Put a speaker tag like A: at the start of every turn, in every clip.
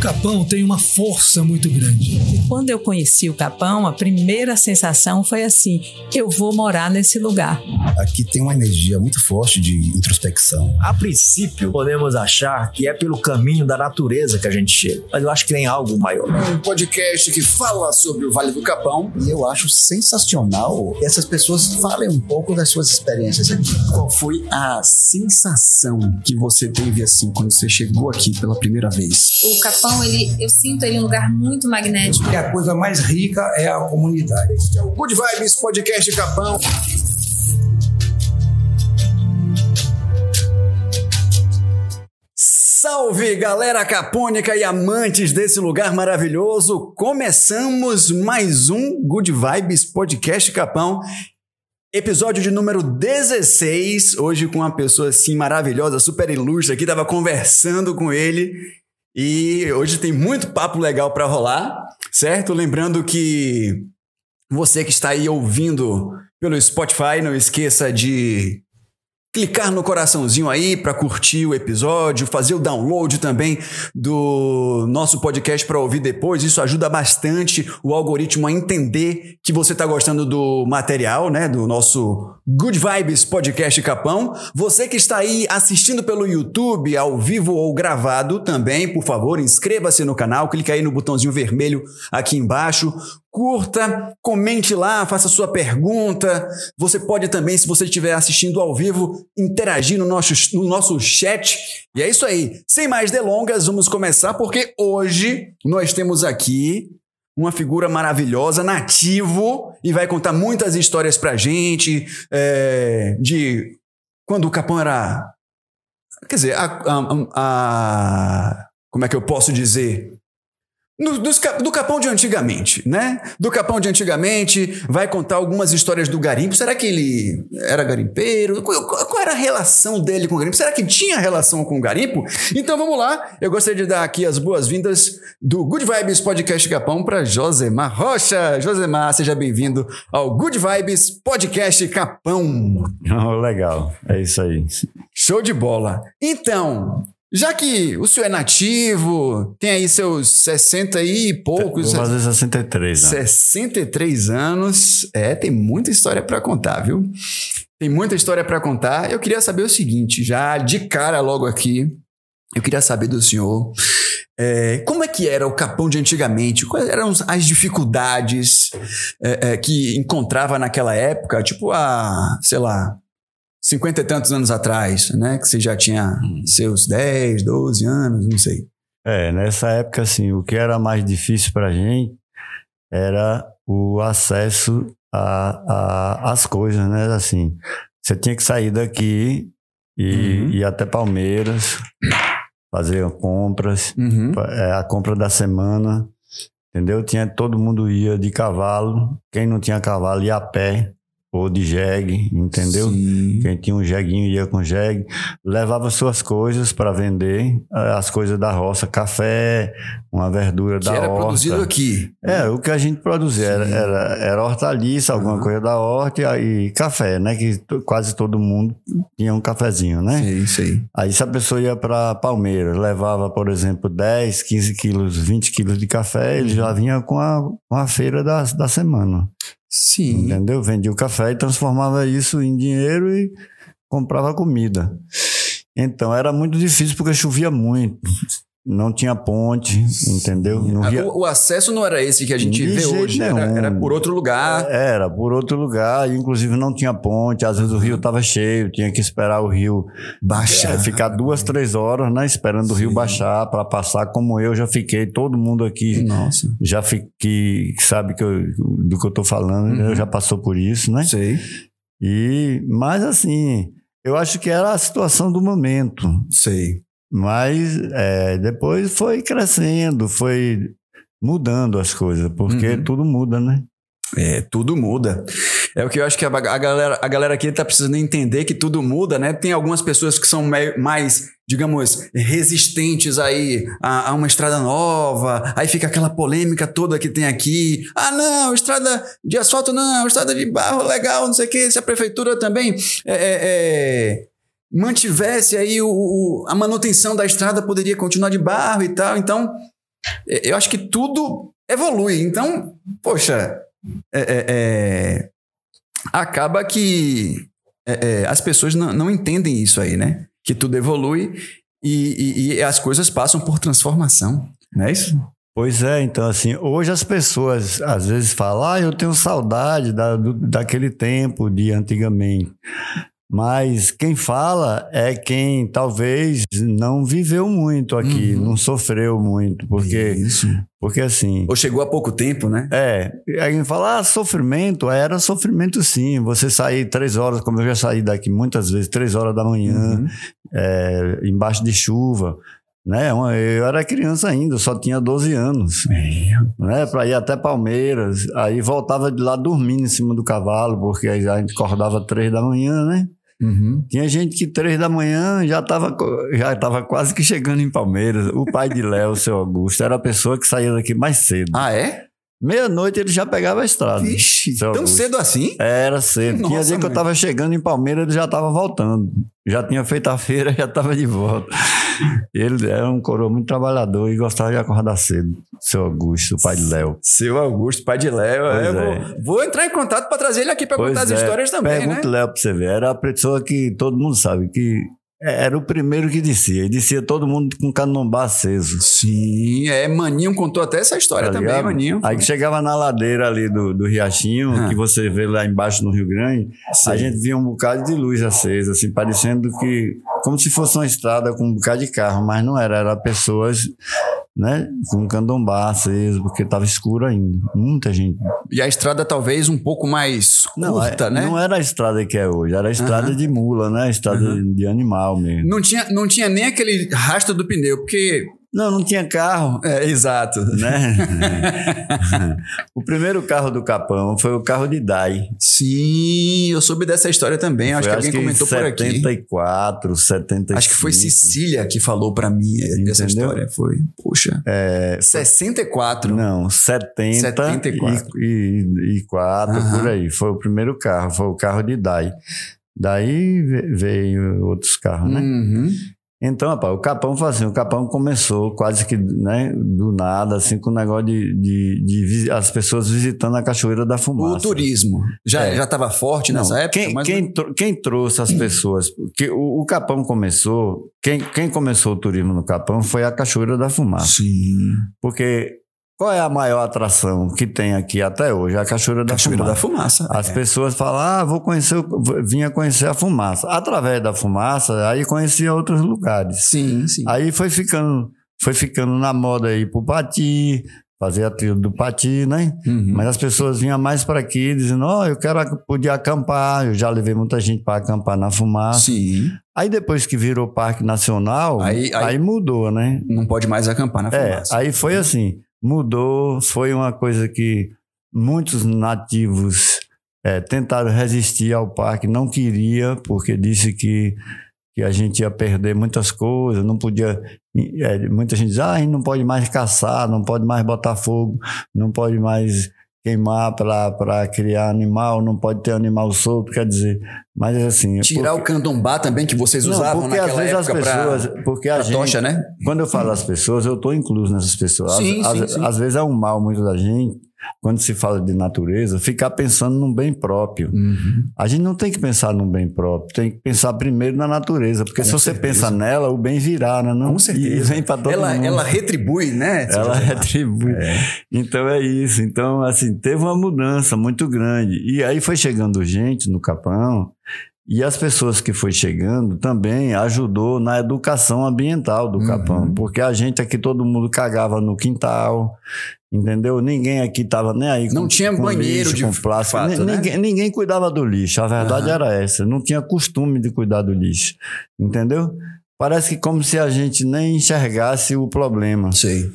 A: Capão tem uma força muito grande.
B: Quando eu conheci o Capão, a primeira sensação foi assim: eu vou morar nesse lugar.
C: Aqui tem uma energia muito forte de introspecção.
D: A princípio, podemos achar que é pelo caminho da natureza que a gente chega, mas eu acho que tem algo maior.
E: Um podcast que fala sobre o Vale do Capão.
C: E eu acho sensacional que essas pessoas falem um pouco das suas experiências aqui.
E: Qual foi a sensação que você teve assim quando você chegou aqui pela primeira vez?
F: O Capão, ele, eu sinto ele um lugar muito magnético.
G: E a coisa mais rica é a comunidade.
E: Este é o Good Vibes Podcast Capão. Salve galera capônica e amantes desse lugar maravilhoso! Começamos mais um Good Vibes Podcast Capão. Episódio de número 16, hoje com uma pessoa assim maravilhosa, super ilustre aqui, tava conversando com ele e hoje tem muito papo legal para rolar, certo? Lembrando que você que está aí ouvindo pelo Spotify, não esqueça de clicar no coraçãozinho aí para curtir o episódio, fazer o download também do nosso podcast para ouvir depois. Isso ajuda bastante o algoritmo a entender que você está gostando do material, né, do nosso Good Vibes Podcast Capão. Você que está aí assistindo pelo YouTube, ao vivo ou gravado também, por favor, inscreva-se no canal, clique aí no botãozinho vermelho aqui embaixo. Curta, comente lá, faça sua pergunta. Você pode também, se você estiver assistindo ao vivo, interagir no nosso, no nosso chat. E é isso aí. Sem mais delongas, vamos começar, porque hoje nós temos aqui uma figura maravilhosa, nativo, e vai contar muitas histórias pra gente é, de quando o Capão era. Quer dizer, a, a, a, como é que eu posso dizer? No, do Capão de antigamente, né? Do Capão de antigamente, vai contar algumas histórias do garimpo. Será que ele era garimpeiro? Qual, qual, era a relação dele com o garimpo? Será que tinha relação com o garimpo? Então vamos lá. Eu gostaria de dar aqui as boas-vindas do Good Vibes Podcast Capão para Josemar Rocha. Josemar, seja bem-vindo ao Good Vibes Podcast Capão.
H: Oh, legal, é isso aí.
E: Show de bola. Então, já que o senhor é nativo, tem aí seus 60 e poucos.
H: Vou fazer 63
E: anos. 63 anos. É, tem muita história para contar, viu? Tem muita história para contar. Eu queria saber o seguinte, já de cara logo aqui, eu queria saber do senhor. É, como é que era o Capão de antigamente? Quais eram as dificuldades é, é, que encontrava naquela época? Tipo, a, sei lá, cinquenta e tantos anos atrás, né? Que você já tinha seus 10, 12 anos, não sei.
H: É, nessa época, assim, o que era mais difícil para a gente era o acesso às coisas, né? Assim, você tinha que sair daqui e uhum. ir até Palmeiras, fazer compras, uhum. É, a compra da semana, entendeu? Tinha, todo mundo ia de cavalo, quem não tinha cavalo ia a pé ou de jegue, entendeu? Sim. Quem tinha um jeguinho ia com jegue, levava suas coisas para vender, eh, as coisas da roça, café, uma verdura
E: que
H: da
E: era
H: horta.
E: produzido aqui.
H: É, o que a gente produzia era, era, era, hortaliça, alguma uhum. coisa da horta e, e, café, né? Que quase todo mundo tinha um cafezinho, né?
E: Sim, sim.
H: Aí se a pessoa ia para Palmeiras, levava, por exemplo, 10, 15 quilos, 20 quilos de café, ele já vinha com a, com a feira da, da semana.
E: Sim.
H: Entendeu? Vendia o café e transformava isso em dinheiro e comprava comida. Então era muito difícil porque chovia muito. Não tinha ponte, entendeu?
E: Via... O, acesso não era esse que a gente De vê hoje, era, era, por outro lugar.
H: Era, por outro lugar, inclusive não tinha ponte, às vezes o rio estava cheio, tinha que esperar o rio baixar, é, ficar duas, três horas, né, esperando Sim. o rio baixar para passar, como eu já fiquei, todo mundo aqui
E: Nossa.
H: já fiquei, sabe que eu, do que eu tô falando, uhum. já passou por isso, né?
E: Sei.
H: E, mas assim, eu acho que era a situação do momento.
E: Sei.
H: Mas é, depois foi crescendo, foi mudando as coisas, porque uhum. tudo muda, né?
E: É, tudo muda. É o que eu acho que a, a, galera, a galera aqui tá precisando entender que tudo muda, né? Tem algumas pessoas que são mais, digamos, resistentes aí a, a, uma estrada nova, aí fica aquela polêmica toda que tem aqui. Ah, não, estrada de asfalto não, estrada de barro legal, não sei o que. Se a prefeitura também é, é, é mantivesse aí o, o, a manutenção da estrada poderia continuar de barro e tal. Então, Eu acho que tudo evolui. Então, poxa, é, é, é, acaba que é, é, as pessoas não, não, entendem isso aí, né? Que tudo evolui e, e, e as coisas passam por transformação, não é isso?
H: Pois é, então assim, hoje as pessoas às vezes falam, ah, eu tenho saudade da, do, daquele tempo de antigamente. Mas quem fala é quem talvez não viveu muito aqui, uhum. não sofreu muito, porque Isso. porque assim.
E: Ou chegou há pouco tempo, né?
H: É. Aí quem fala, ah, sofrimento, era sofrimento sim. Você sair três horas, como eu já saí daqui muitas vezes, três horas da manhã, uhum. é, embaixo de chuva. Né? Eu era criança ainda, só tinha 12 anos. É. Né? Para ir até Palmeiras. Aí voltava de lá dormindo em cima do cavalo, porque a gente acordava três da manhã, né? Uhum. Tinha gente que três da manhã já estava já tava quase que chegando em Palmeiras. O pai de Léo, seu Augusto, era a pessoa que saía daqui mais cedo.
E: Ah, é?
H: Meia-noite ele já pegava a estrada.
E: Vixe, tão Augusto. cedo assim?
H: Era cedo. Nossa, Tinha dia que eu estava chegando em Palmeiras, ele já estava voltando. Já tinha feito a feira, já estava de volta. Ele era um coroa muito trabalhador e gostava de acordar cedo. Seu Augusto, pai de Léo.
E: Seu Augusto, pai de Léo. É. Vou, vou, entrar em contato para trazer ele aqui para contar as é. histórias também.
H: Pergunta
E: né?
H: Léo para você ver. Era a pessoa que todo mundo sabe que é, era o primeiro que descia. E descia todo mundo com candombar aceso.
E: Sim, é. Maninho contou até essa história tá também, ligado? Maninho.
H: Aí que chegava na ladeira ali do, do Riachinho, ah. que você vê lá embaixo no Rio Grande, Sim. a gente via um bocado de luz acesa, assim, parecendo que. Como se fosse uma estrada com um bocado de carro, mas não era. Era pessoas né? Com candombá aceso, porque estava escuro ainda. Muita gente.
E: E a estrada talvez um pouco mais curta,
H: não,
E: né?
H: Não era a estrada que é hoje, era a estrada uhum. de mula, né? A estrada uhum. de animal mesmo.
E: Não tinha, não tinha nem aquele rastro do pneu, porque
H: não, não tinha carro.
E: É, exato.
H: Né? o primeiro carro do Capão foi o carro de Dai.
E: Sim, eu soube dessa história também. Acho que alguém comentou 74,
H: por aqui. 74, 75.
E: Acho que foi Cecília que falou para mim Entendeu? essa história. Foi, puxa. É, 64.
H: Não, 70 74. e, e 4, uhum. por aí. Foi o primeiro carro, foi o carro de Dai. Daí veio outros carros, né? Uhum. Então, rapaz, o Capão foi assim, o Capão começou quase que né, do nada, assim, com o negócio de, de, de, as pessoas visitando a Cachoeira da Fumaça.
E: O turismo já é. estava forte nessa
H: Não,
E: época?
H: Quem, mas... quem, quem, trouxe as pessoas, porque o, o, Capão começou, quem, quem começou o turismo no Capão foi a Cachoeira da Fumaça.
E: Sim.
H: Porque qual é a maior atração que tem aqui até hoje? A Cachoeira da
E: Cachoeira
H: Fumaça.
E: da Fumaça.
H: As é. pessoas falam, ah, vou conhecer, vinha conhecer a fumaça. Através da fumaça, aí conhecia outros lugares.
E: Sim, sim.
H: Aí foi ficando, foi ficando na moda aí pro Pati, fazer a trilha do Pati, né? Uhum. Mas as pessoas vinham mais para aqui dizendo, ó, oh, eu quero poder acampar. Eu já levei muita gente para acampar na fumaça.
E: Sim.
H: Aí depois que virou Parque Nacional, aí, aí, aí mudou, né?
E: Não pode mais acampar na
H: é, fumaça. É, aí foi assim mudou, foi uma coisa que muitos nativos é, tentaram resistir ao parque, não queria, porque disse que, que a gente ia perder muitas coisas, não podia. É, muita gente diz, ah, a gente não pode mais caçar, não pode mais botar fogo, não pode mais queimar para criar animal, não pode ter animal solto, quer dizer, mas assim...
E: Tirar porque... o candombá também que vocês não, usavam porque naquela às vezes época as pessoas,
H: pra, porque a gente,
E: tocha, né?
H: Quando eu falo as pessoas, eu estou incluso nessas pessoas.
E: Sim,
H: às,
E: sim,
H: às,
E: sim.
H: às vezes é um mal muito da gente, quando se fala de natureza, ficar pensando no bem próprio. Uhum. A gente não tem que pensar no bem próprio, tem que pensar primeiro na natureza, porque Com se você certeza. pensa nela, o bem virá, né? Não?
E: Com certeza. E
H: vem para todo
E: ela,
H: mundo.
E: Ela retribui, né?
H: Ela retribui. É. Então é isso. Então, assim, teve uma mudança muito grande. E aí foi chegando gente no Capão, e as pessoas que foi chegando também ajudou na educação ambiental do uhum. Capão, porque a gente aqui todo mundo cagava no quintal, Entendeu? Ninguém aqui tava nem aí
E: Não tinha com banheiro
H: lixo,
E: de
H: com plástico.
E: Fato, né?
H: ninguém, ninguém, cuidava do lixo. A verdade uhum. era essa. Não tinha costume de cuidar do lixo. Entendeu? Parece que como se a gente nem enxergasse o problema.
E: Sei.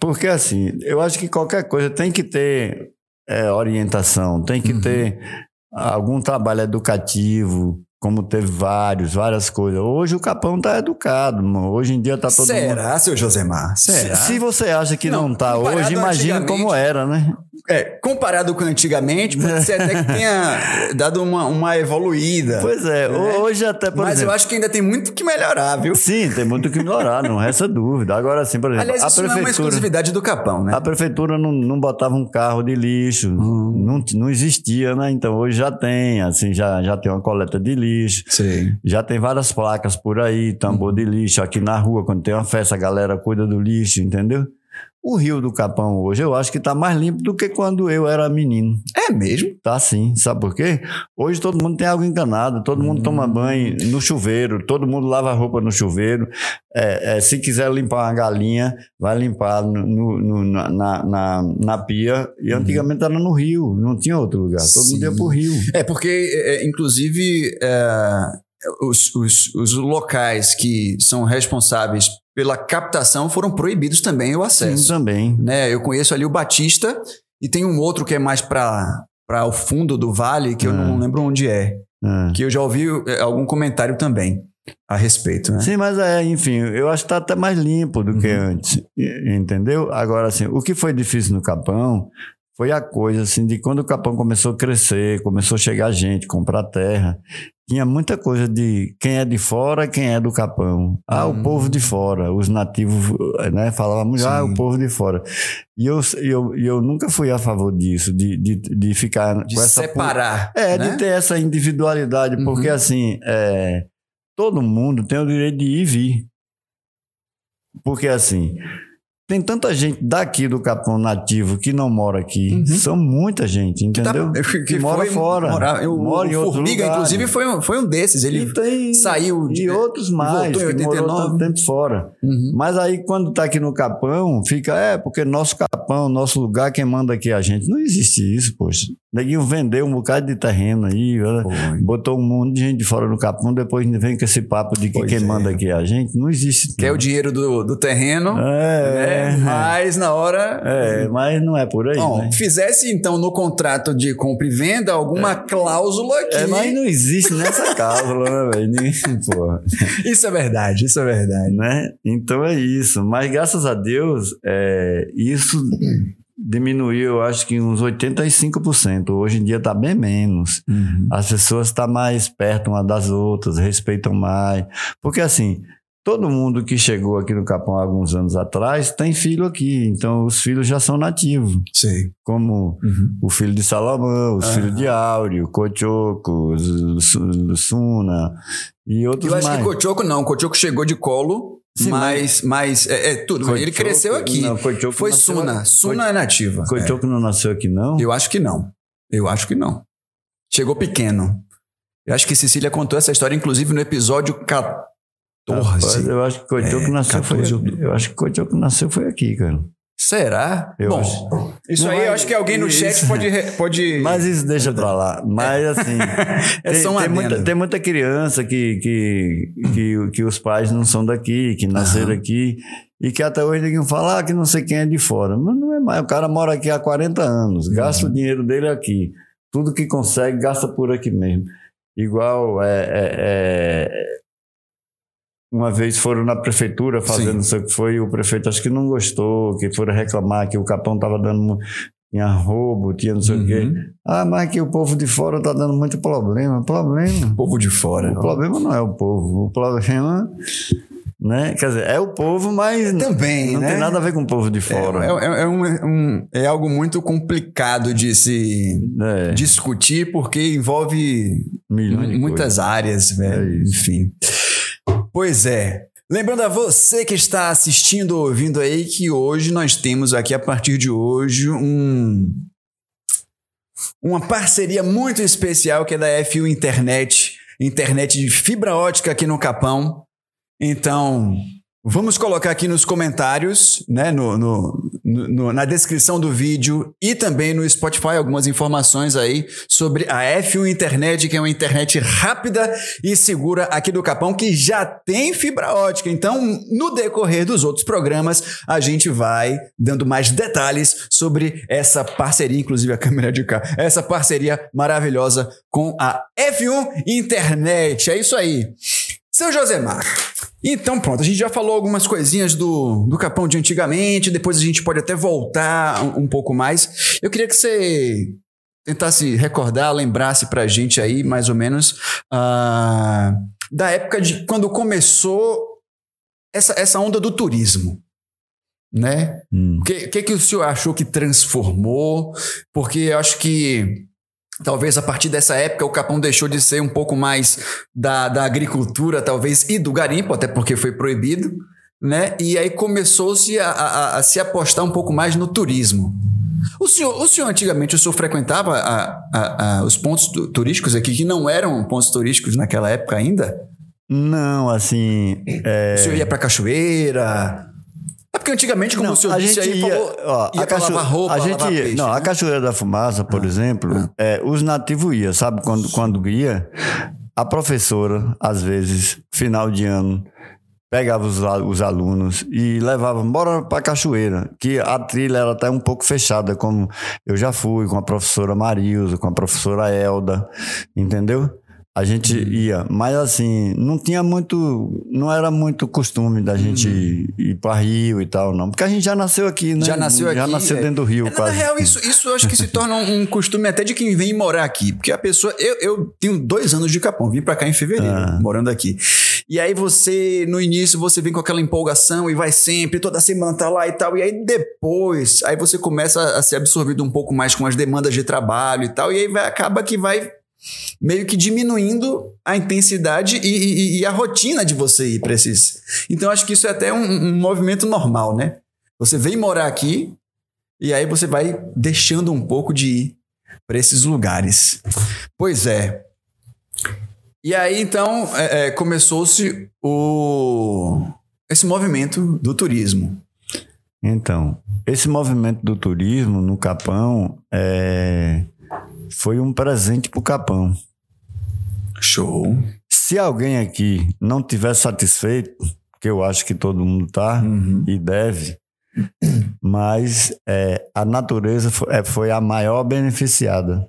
H: Porque assim, eu acho que qualquer coisa tem que ter é, orientação, tem que uhum. ter algum trabalho educativo, como teve vários, várias coisas. Hoje o Capão tá educado, mano. Hoje em dia tá todo
E: Será,
H: mundo...
E: seu Josemar? Será?
H: Se, se você acha que não, não tá hoje, imagina como era, né?
E: É, comparado com antigamente, pode ser até que tenha dado uma, uma evoluída.
H: Pois é, hoje até, por
E: Mas
H: exemplo...
E: eu acho que ainda tem muito que melhorar, viu?
H: Sim, tem muito que melhorar, não resta dúvida. Agora sim, por exemplo,
E: Aliás,
H: a
E: isso não é uma
H: prefeitura...
E: exclusividade do Capão, né?
H: A prefeitura não, não botava um carro de lixo,
E: Hum.
H: não, não existia, né? Então hoje já tem, assim, já, já tem uma coleta de lixo,
E: Sim.
H: já tem várias placas por aí, tambor de lixo, aqui na rua, quando tem uma festa, a galera cuida do lixo, entendeu? O Rio do Capão hoje eu acho que tá mais limpo do que quando eu era menino.
E: É mesmo?
H: Tá sim, sabe por quê? Hoje todo mundo tem água encanada, todo mundo toma banho no chuveiro, todo mundo lava roupa no chuveiro. É, é, se quiser limpar uma galinha, vai limpar no, no- no- na, na, na- pia. E antigamente era no rio, não tinha outro lugar. Todo mundo ia
E: Sim.
H: pro rio.
E: É, porque, é, inclusive, é, os, os, os locais que são responsáveis pela captação foram proibidos também o
H: Sim,
E: acesso.
H: também.
E: né? Eu conheço ali o Batista e tem um outro que é mais para o fundo do vale, que eu
H: É.
E: não lembro onde é.
H: É.
E: Que eu já ouvi é, algum comentário também a respeito, né?
H: Sim, mas é, enfim, eu acho que tá até mais limpo do que antes, entendeu? Agora, assim, o que foi difícil no Capão foi a coisa, assim, de quando o Capão começou a crescer, começou a chegar gente, comprar terra, tinha muita coisa de quem é de fora, quem é do Capão. Ah,
E: Hum.
H: o povo de fora, os nativos, né, falavam muito, ah, o povo de fora. E eu, eu, eu nunca fui a favor disso, de, de, de ficar
E: De
H: essa...
E: separar.
H: é,
E: né?
H: de ter essa individualidade,
E: Uhum.
H: porque assim, é, todo mundo tem o direito de ir e vir. Porque assim, tem tanta gente daqui do Capão nativo que não mora aqui.
E: Uhum.
H: São muita gente,
E: Tá-
H: entendeu?
E: que,
H: mora
E: foi
H: fora.
E: morar- o,
H: mora em
E: o
H: outro
E: Formiga,
H: lugar.
E: inclusive, foi um, foi um desses. Ele
H: tem-
E: saiu de.
H: E outros mais,
E: voltou em
H: que morou
E: 89.
H: tanto tempo fora.
E: Uhum.
H: Mas aí, quando tá aqui no Capão, fica, é, porque nosso Capão, nosso lugar, quem manda aqui é a gente. Não existe isso, poxa. Neguinho vendeu um bocado de terreno aí,
E: Foi.
H: botou um monte de gente de fora no Capão, depois vem com esse papo de que
E: Pois
H: quem
E: é.
H: manda aqui é a gente. Não existe.
E: Quer
H: não.
E: o dinheiro do, do terreno,
H: É,
E: né? Mas na hora.
H: é, mas não é por aí,
E: Bom,
H: né?
E: fizesse então no contrato de compra e venda alguma cláusula que.
H: É, mas não existe nessa cláusula, né, velho?
E: Isso é verdade, isso é verdade.
H: né? Então é isso. Mas graças a Deus, é, isso diminuiu, eu acho que uns 85%. Hoje em dia está bem menos. As pessoas estão mais perto uma das outras, respeitam mais. Porque assim, todo mundo que chegou aqui no Capão há alguns anos atrás tem filho aqui. Então os filhos já são nativos.
E: Sei.
H: Como
E: Uhum.
H: o filho de Salomão, os
E: Aham.
H: filhos de Áureo, Cochoco, Su- Su- Suna e outros
E: Eu acho
H: mais.
E: que Cochoco não, Cochoco chegou de colo,
H: Sim,
E: mas, mas é, é tudo. ele cresceu aqui.
H: Não,
E: Foi
H: nasceu-
E: Suna. Suna é nativa.
H: Cochoco não nasceu aqui, não?
E: É. Eu acho que não. Eu acho que não. Chegou pequeno. Eu acho que Cecília contou essa história, inclusive, no episódio 14.
H: Rapaz, eu acho que Cochoco
E: É,
H: nasceu foi
E: 14
H: aqui. Eu acho que nasceu foi aqui, cara.
E: Será?
H: Eu
E: Bom,
H: acho.
E: isso
H: Não,
E: aí eu
H: mas
E: acho que alguém no
H: isso-
E: chat pode. pode...
H: Mas isso deixa pra lá. Mas assim,
E: É
H: tem, tem muita, tem muita criança que, que, que, que os pais não são daqui, que nasceram
E: Aham.
H: aqui, e que até hoje ninguém fala ah, que não sei quem é de fora. Mas não é mais. O cara mora aqui há 40 anos, gasta
E: Uhum.
H: o dinheiro dele aqui. Tudo que consegue, gasta por aqui mesmo. Igual é, é- é- uma vez foram na prefeitura fazendo
E: Sim.
H: não sei o que foi, e o prefeito acho que não gostou, que foram reclamar que o Capão estava dando tinha roubo, tinha não sei o quê.
E: Uhum.
H: Ah, mas que o povo de fora está dando muito problema. Problema.
E: Povo de fora.
H: O problema não é o povo. O problema, né? Quer dizer, é o povo, mas
E: Também,
H: não
E: né?
H: tem nada a ver com o povo de fora.
E: É, é- é um- um- é algo muito complicado de se
H: É,
E: discutir, porque envolve
H: milhões
E: muitas áreas, velho.
H: É isso.
E: Enfim. Pois é. Lembrando a você que está assistindo ou ouvindo aí que hoje nós temos aqui, a partir de hoje, um. Uma parceria muito especial que é da FU Internet, internet de fibra ótica aqui no Capão. Então, vamos colocar aqui nos comentários, né, no, no- no- na descrição do vídeo e também no Spotify algumas informações aí sobre a F1 Internet, que é uma internet rápida e segura aqui do Capão, que já tem fibra ótica. Então, no decorrer dos outros programas, a gente vai dando mais detalhes sobre essa parceria, inclusive a câmera de cá, essa parceria maravilhosa com a F1 Internet. É isso aí. Seu Josemar, Então, pronto, a gente já falou algumas coisinhas do, do Capão de antigamente, depois a gente pode até voltar um, um pouco mais. Eu queria que você tentasse recordar, lembrasse pra gente aí, mais ou menos, ah, da época de quando começou essa, essa onda do turismo. Né?
H: Hum.
E: O que, que, que o senhor achou que transformou? Porque eu acho que talvez a partir dessa época o Capão deixou de ser um pouco mais da, da agricultura, talvez, e do garimpo, até porque foi proibido, né? E aí começou-se a, a, a se apostar um pouco mais no turismo. O senhor, o senhor antigamente, o senhor frequentava a, a, os pontos tu- turísticos aqui, que não eram pontos turísticos naquela época ainda?
H: Não, assim. é,
E: O senhor ia pra cachoeira? Porque antigamente, como
H: Não,
E: o senhor
H: a
E: disse
H: gente
E: aí,
H: ia,
E: falou,
H: ó,
E: ia
H: a
E: pra
H: cacho-
E: lavar roupa,
H: a gente
E: lavar
H: ia,
E: peixe,
H: não,
E: né?
H: a cachoeira da fumaça, por exemplo, é, os nativos iam, sabe quando quando ia, a professora às vezes final de ano pegava os, a- os alunos e levava bora para cachoeira, que a trilha era até um pouco fechada, como eu já fui com a professora Marilza, com a professora Elda, entendeu? A gente
E: Uhum.
H: ia, mas assim, não tinha muito, não era muito costume da gente ir para Rio e tal, não. Porque a gente já nasceu aqui, né?
E: Uhum. Já nasceu
H: Já
E: aqui,
H: nasceu
E: é.
H: dentro do Rio,
E: É, na
H: quase.
E: real, isso, isso eu acho que se torna um, um costume até de quem vem morar aqui. Porque a pessoa. Eu, eu tenho dois anos de Capão, vim pra cá em fevereiro,
H: Ah.
E: morando aqui. E aí você, no início, você vem com aquela empolgação e vai sempre, toda semana tá lá e tal. E aí depois, aí você começa a ser absorvido um pouco mais com as demandas de trabalho e tal. E aí vai, acaba que vai meio que diminuindo a intensidade e, e- e a rotina de você ir para esses. Então acho que isso é até um, um movimento normal, né? Você vem morar aqui e aí você vai deixando um pouco de ir para esses lugares. Pois é. E aí então é, é, começou-se o esse movimento do turismo.
H: Então, esse movimento do turismo no Capão é, foi um presente para o Capão.
E: Show.
H: Se alguém aqui não tiver satisfeito, que eu acho que todo mundo tá
E: Uhum.
H: e deve, mas é, a natureza fo- é, foi a maior beneficiada.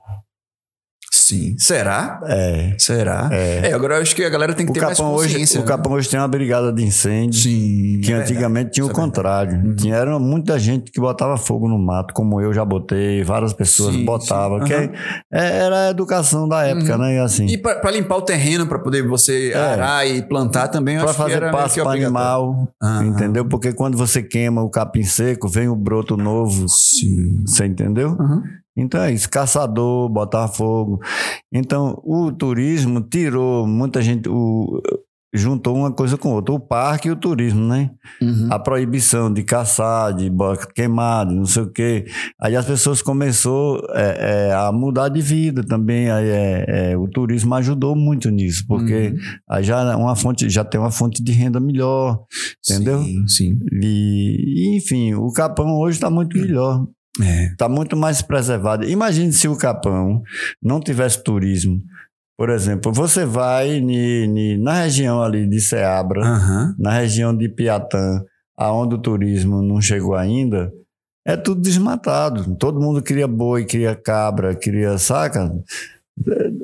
E: Sim. Será?
H: É,
E: Será? É. agora eu acho que a galera tem que
H: o
E: ter mais
H: Capão hoje,
E: consciência.
H: o
E: né?
H: Capão hoje tem uma brigada de incêndio.
E: Sim.
H: Que
E: é
H: antigamente tinha o
E: Isso é
H: contrário. Tinha era muita gente que botava fogo no mato, como eu já botei, várias pessoas
E: Sim,
H: botavam.
E: sim.
H: É- era a educação da época, né? E assim.
E: E para limpar o terreno, para poder você
H: É.
E: arar e plantar também,
H: Para fazer passo para animal, entendeu? Porque quando você queima o capim seco, vem o broto novo.
E: Sim.
H: Você entendeu?
E: Uhum.
H: Então é isso, caçador, botar fogo. Então, o turismo tirou muita gente, o, juntou uma coisa com outra, o parque e o turismo, né?
E: Uhum.
H: A proibição de caçar, de queimar, de não sei o quê. Aí as pessoas começou é, é, a mudar de vida também. Aí é, é, o turismo ajudou muito nisso, porque
E: Uhum.
H: aí já é uma fonte, já tem uma fonte de renda melhor, entendeu?
E: Sim, sim.
H: E, e, enfim, o Capão hoje está muito melhor.
E: É.
H: Está muito mais preservado. Imagine se o Capão não tivesse turismo. Por exemplo, você vai ni- ni- na região ali de Ceabra,
E: Aham.
H: na região de Piatã, aonde o turismo não chegou ainda, é tudo desmatado. Todo mundo cria boi, cria cabra, cria saca.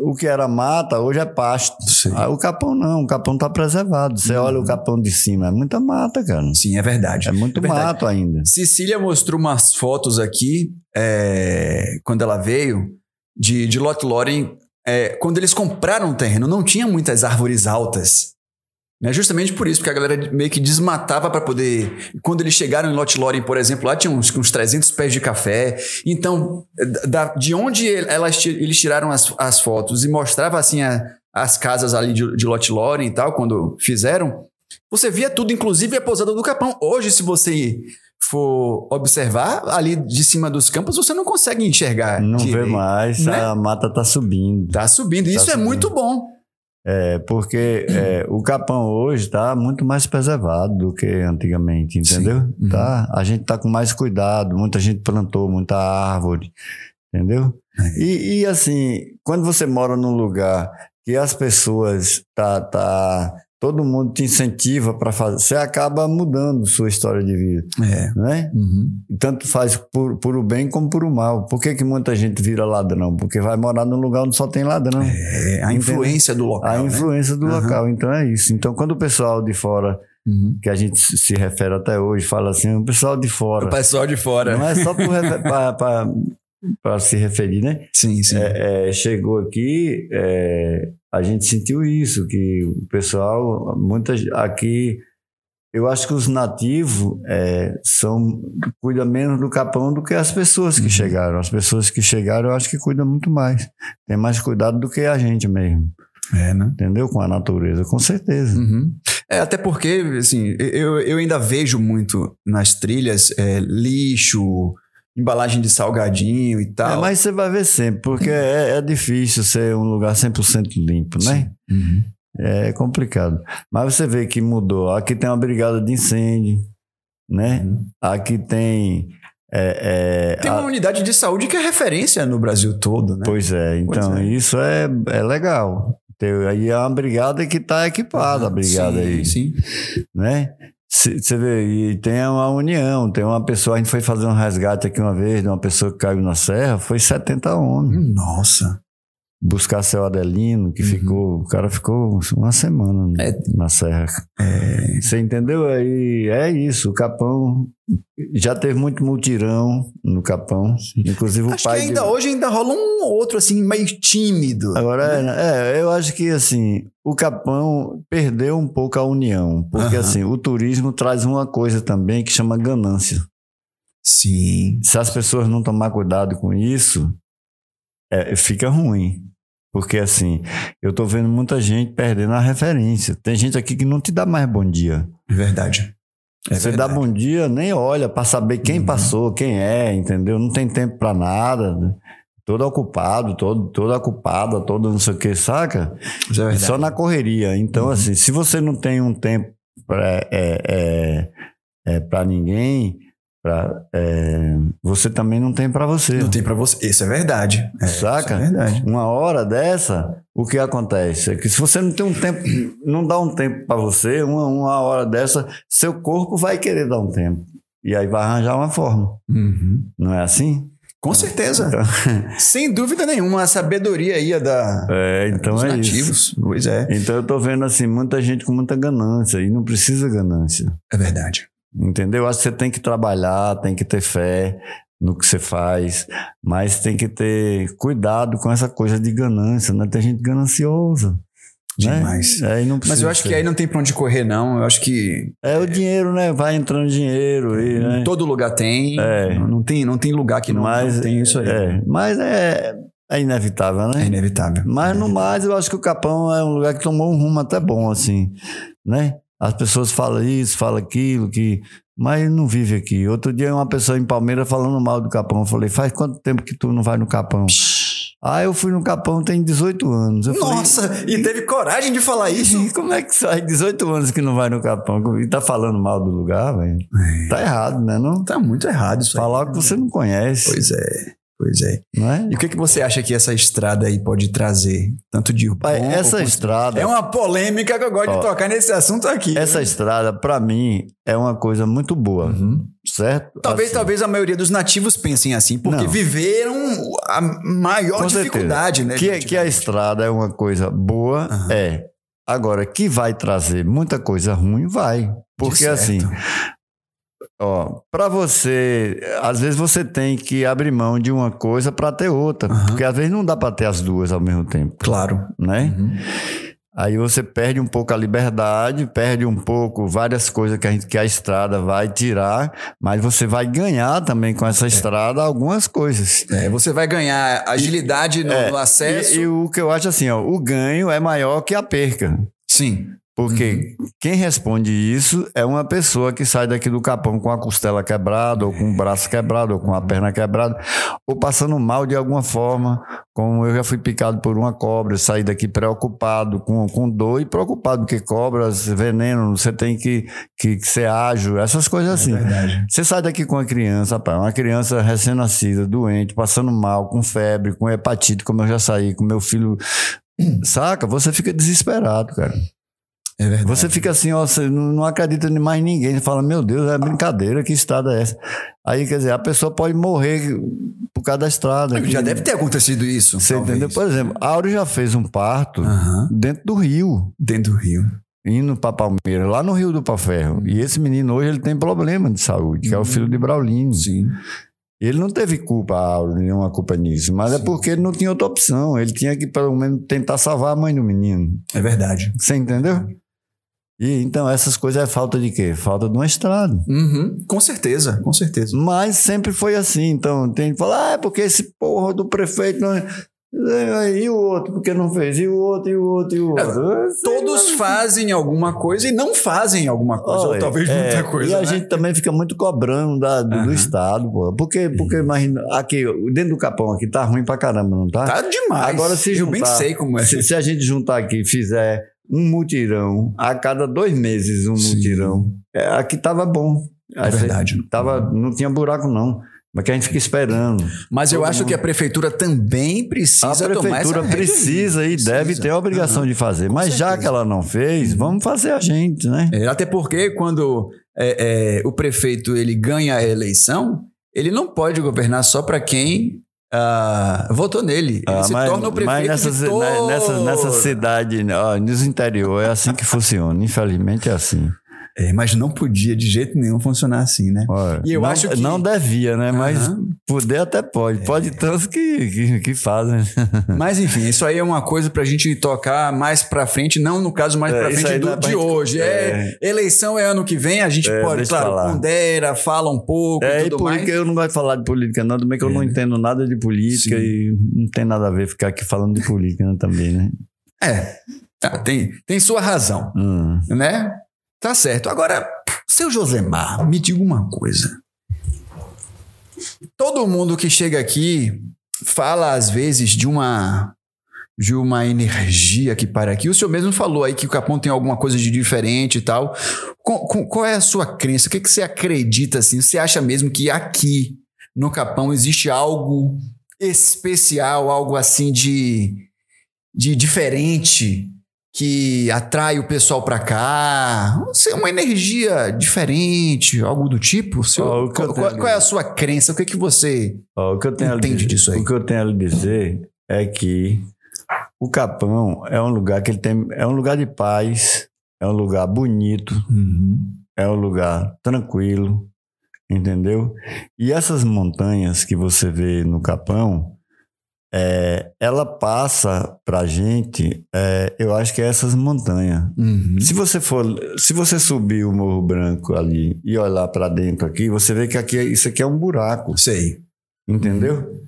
H: O que era mata, hoje é pasto. Ah, o capão não, o capão está preservado. Você olha o capão de cima, é muita mata, cara.
E: Sim, é verdade.
H: É muito
E: verdade.
H: mato ainda.
E: Cecília mostrou umas fotos aqui, é, quando ela veio, de, de Lot Loren. é, quando eles compraram o terreno, não tinha muitas árvores altas. Né? Justamente por isso, porque a galera meio que desmatava para poder. Quando eles chegaram em Lot Loren, por exemplo, lá tinha uns, uns 300 pés de café. Então, da- de onde elas, eles tiraram as, as fotos e mostrava assim a- as casas ali de, de Lot Loren e tal, quando fizeram, você via tudo, inclusive a pousada do Capão. Hoje, se você for observar ali de cima dos campos, você não consegue enxergar.
H: Não
E: direito.
H: vê mais,
E: né?
H: a mata tá subindo.
E: Tá subindo.
H: Tá
E: Isso é
H: subindo.
E: muito bom.
H: É, porque é, o capão hoje está muito mais preservado do que antigamente, entendeu?
E: Sim. Uhum.
H: Tá? A gente tá com mais cuidado, muita gente plantou muita árvore, entendeu?
E: É.
H: E, e, assim, quando você mora num lugar que as pessoas tá, tá todo mundo te incentiva para fazer. Você acaba mudando sua história de vida,
E: É.
H: né?
E: Uhum.
H: Tanto faz por, por o bem como por o mal. Por que, que muita gente vira ladrão? Porque vai morar num lugar onde só tem ladrão.
E: É, a influência do local.
H: A
E: né?
H: influência do
E: Aham.
H: local. Então é isso. Então, quando o pessoal de fora,
E: Uhum.
H: que a gente se se refere até hoje, fala assim, o pessoal de fora.
E: O pessoal de fora.
H: Não é só para se referir, né?
E: Sim, sim.
H: É, é, chegou aqui, é, a gente sentiu isso, que o pessoal, muitas aqui, eu acho que os nativos é, são cuidam menos do capão do que as pessoas que
E: Uhum.
H: chegaram. As pessoas que chegaram, eu acho que cuidam muito mais. Tem mais cuidado do que a gente mesmo,
E: É, né?
H: entendeu? Com a natureza, com certeza.
E: Uhum. É, até porque, assim, eu, eu ainda vejo muito nas trilhas é, lixo, embalagem de salgadinho e
H: É,
E: tal.
H: mas você vai ver sempre, porque é, é difícil ser um lugar 100% limpo, né?
E: Uhum.
H: É complicado. Mas você vê que mudou. Aqui tem uma brigada de incêndio, né?
E: Uhum.
H: Aqui tem. é, é,
E: Tem
H: a-
E: uma unidade de saúde que é referência no Brasil todo, né?
H: Pois é, então
E: Pois é.
H: isso é, é legal. Tem, aí é uma brigada que está equipada, a brigada
E: sim,
H: aí,
E: Sim.
H: né? Você vê, e tem uma união, tem uma pessoa, a gente foi fazer um resgate aqui uma vez de uma pessoa que caiu na serra, foi 70 homens.
E: Nossa.
H: Buscar seu Adelino, que
E: Uhum.
H: ficou, o cara ficou uma semana
E: É.
H: na serra.
E: É,
H: Você entendeu? Aí é isso. O Capão já teve muito mutirão no Capão. Inclusive o
E: acho que
H: pai.
E: ainda
H: de-
E: hoje ainda rola um outro, assim, meio tímido.
H: Agora, é, é, eu acho que assim, o Capão perdeu um pouco a união. Porque
E: Aham.
H: assim, o turismo traz uma coisa também que chama ganância.
E: Sim.
H: Se as pessoas não tomar cuidado com isso, é, fica ruim. Porque assim, eu tô vendo muita gente perdendo a referência. Tem gente aqui que não te dá mais bom dia.
E: É verdade. É
H: Você
E: verdade.
H: dá bom dia, nem olha para saber quem
E: Uhum.
H: passou, quem é, entendeu? Não tem tempo para nada. né? Todo ocupado, todo, toda ocupada, todo não sei o que, saca?
E: É.
H: Só na correria. Então,
E: Uhum.
H: assim, se você não tem um tempo para é, é, é, pra ninguém, pra, é, você também não tem para você.
E: Não tem pra você. Isso é verdade. É,
H: Saca?
E: Isso é verdade.
H: Uma hora dessa, o que acontece? É que se você não tem um tempo, não dá um tempo para você, uma, uma hora dessa, seu corpo vai querer dar um tempo. E aí vai arranjar uma forma.
E: Uhum.
H: Não é assim?
E: Com certeza.
H: Então,
E: Sem dúvida nenhuma, a sabedoria aí é da,
H: é, então
E: dos
H: é
E: nativos.
H: isso.
E: Pois é.
H: Então eu tô vendo assim, muita gente com muita ganância e não precisa ganância.
E: É verdade.
H: Entendeu? Acho que você tem que trabalhar, tem que ter fé no que você faz, mas tem que ter cuidado com essa coisa de ganância, né? Tem gente gananciosa. Né?
E: Demais.
H: Aí não
E: Mas eu acho que
H: ser.
E: aí não tem pra onde correr, não. Eu acho que
H: É o dinheiro, né? Vai entrando dinheiro aí, né?
E: todo lugar tem.
H: É.
E: Não, tem. não tem lugar que não,
H: mas,
E: não tem isso aí.
H: É, mas é, é inevitável,
E: É
H: né?
E: inevitável.
H: Mas no mais, eu acho que o Capão é um lugar que tomou um rumo até bom, assim, né? As pessoas falam isso, falam aquilo, que... mas não vive aqui. Outro dia, uma pessoa em Palmeiras falando mal do Capão. Eu falei, faz quanto tempo que tu não vai no Capão? Ah, eu fui no Capão tem 18 anos. Eu falei,
E: Nossa, e teve coragem de falar isso?
H: Como é que sai 18 anos que não vai no Capão? E tá falando mal do lugar, velho? Tá errado, né? Não?
E: Tá muito errado isso aí.
H: Falar o que você não conhece,
E: Pois é, pois é.
H: é?
E: E o que, que você acha que essa estrada aí pode trazer? Tanto de bom
H: essa
E: quanto-
H: estrada,
E: É uma polêmica que eu gosto
H: Ó,
E: de tocar nesse assunto aqui.
H: essa estrada, pra mim, é uma coisa muito boa,
E: Uhum.
H: certo?
E: Talvez,
H: Assim,
E: talvez a maioria dos nativos pensem assim, porque
H: Não.
E: viveram a maior
H: com certeza.
E: dificuldade, né?
H: Que,
E: gente?
H: que a estrada é uma coisa boa,
E: Aham.
H: é. Agora, que vai trazer muita coisa ruim, vai. Porque assim. Ó, para você, às vezes você tem que abrir mão de uma coisa para ter outra,
E: Aham.
H: porque às vezes não dá para ter as duas ao mesmo tempo,
E: Claro.
H: né?
E: Uhum.
H: Aí você perde um pouco a liberdade, perde um pouco várias coisas que a, gente, que a estrada vai tirar, mas você vai ganhar também com essa estrada algumas coisas.
E: É, você vai ganhar agilidade no,
H: É,
E: no acesso.
H: E, e o que eu acho assim, ó, o ganho é maior que a perca.
E: Sim.
H: Porque quem responde isso é uma pessoa que sai daqui do capão com a costela quebrada, ou com o braço quebrado, ou com a perna quebrada, ou passando mal de alguma forma, como eu já fui picado por uma cobra, saí daqui preocupado, com, com dor e preocupado, porque cobras, veneno, você tem que, que, que ser ágil, essas coisas assim.
E: verdade.
H: Você sai daqui com uma criança, rapaz, uma criança recém-nascida, doente, passando mal, com febre, com hepatite, como eu já saí, com meu filho, saca? Você fica desesperado, cara.
E: É verdade.
H: Você fica assim, ó, você não, acredita em mais ninguém. Você fala, meu Deus, é brincadeira, que estrada é essa? Aí, quer dizer, a pessoa pode morrer por causa da estrada.
E: Já
H: que-
E: deve ter acontecido isso.
H: Você
E: talvez.
H: entendeu? Por exemplo, a Áureo já fez um parto
E: Aham.
H: dentro do rio,
E: Dentro do rio.
H: indo para Palmeiras, lá no Rio do Paferro. E esse menino hoje ele tem problema de saúde, que é o filho de Braulino.
E: Sim.
H: Ele não teve culpa, a Áureo, nenhuma culpa nisso, mas é porque ele não tinha outra opção. Ele tinha que, pelo menos, tentar salvar a mãe do menino.
E: É verdade.
H: Você entendeu? E então essas coisas é falta de quê? Falta de uma estrada.
E: Uhum. Com certeza, com certeza.
H: Mas sempre foi assim. Então tem que falar, ah, é porque esse porra do prefeito não. é- É, E o outro, porque não fez? E o outro, e o outro, e o outro.
E: É, Todos fazem alguma coisa e não fazem alguma coisa, ou
H: Olha,
E: talvez
H: é,
E: muita coisa.
H: E a
E: né?
H: gente também fica muito cobrando da- do, do
E: Aham.
H: Estado, pô. Porque, porque imagina, aqui, dentro do Capão aqui tá ruim pra caramba, não tá?
E: Tá demais.
H: Agora, se
E: Eu bem
H: juntar-
E: sei como é.
H: Se, se a gente juntar aqui e fizer um mutirão, a cada dois meses um
E: Sim.
H: mutirão, é, aqui tava bom.
E: É verdade.
H: Tava, não tinha buraco, não. Mas que a gente fica esperando.
E: Mas eu acho
H: mundo.
E: que a prefeitura também precisa
H: A prefeitura
E: aí.
H: precisa e deve
E: Precisa.
H: ter a obrigação de fazer. Mas já
E: certeza. Uhum.
H: que ela não fez, vamos fazer a gente, né?
E: É, até porque quando é, é, o prefeito ele ganha a eleição, ele não pode governar só para quem ah, votou nele. Ele
H: Ah,
E: se torna o prefeito
H: mas nessa,
E: de
H: na- nessa, nessa cidade, ó, nos interior, é assim que funciona. Infelizmente é assim.
E: É, mas não podia de jeito nenhum funcionar assim, né?
H: Olha,
E: E eu
H: não,
E: acho que-
H: não devia, né? Mas
E: Aham.
H: poder até pode. Pode tantos que, que, que fazem.
E: Mas enfim, isso aí é uma coisa pra gente tocar mais pra frente, não no caso mais
H: É,
E: pra frente do,
H: é
E: de
H: gente-
E: hoje. É, eleição é ano que vem, a gente
H: É,
E: pode, claro,
H: falar.
E: pondera, fala um pouco
H: É,
E: e
H: e
E: tudo
H: política,
E: mais.
H: eu não gosto de falar de política, não. Também que eu não entendo nada de política
E: Sim.
H: e não tem nada a ver ficar aqui falando de política né, também, né?
E: É, tá, tem, tem sua razão,
H: Hum.
E: né? Tá certo. Agora, seu Josemar, me diga uma coisa. Todo mundo que chega aqui fala às vezes de uma de uma energia que para aqui. O senhor mesmo falou aí que o Capão tem alguma coisa de diferente e tal. Com- com- qual é a sua crença? O que, que você acredita assim? Você acha mesmo que aqui no Capão existe algo especial, algo assim de, de diferente que atrai o pessoal para cá? Uma energia diferente, algo do tipo? O senhor-
H: Ó, o que eu
E: qual, qual- qual é a sua crença? O que, que você.
H: Ó, o que eu tenho a lhe
E: Entende
H: dizer,
E: disso aí.
H: O que eu tenho a lhe dizer é que o Capão é um lugar que ele tem. É um lugar de paz, é um lugar bonito, é um lugar tranquilo, entendeu? E essas montanhas que você vê no Capão, é, ela passa pra gente, é, eu acho que é essas montanhas.
E: Uhum.
H: Se você for, se você subir o Morro Branco ali e olhar pra dentro aqui, você vê que aqui é- isso aqui é um buraco,
E: Sei.
H: entendeu?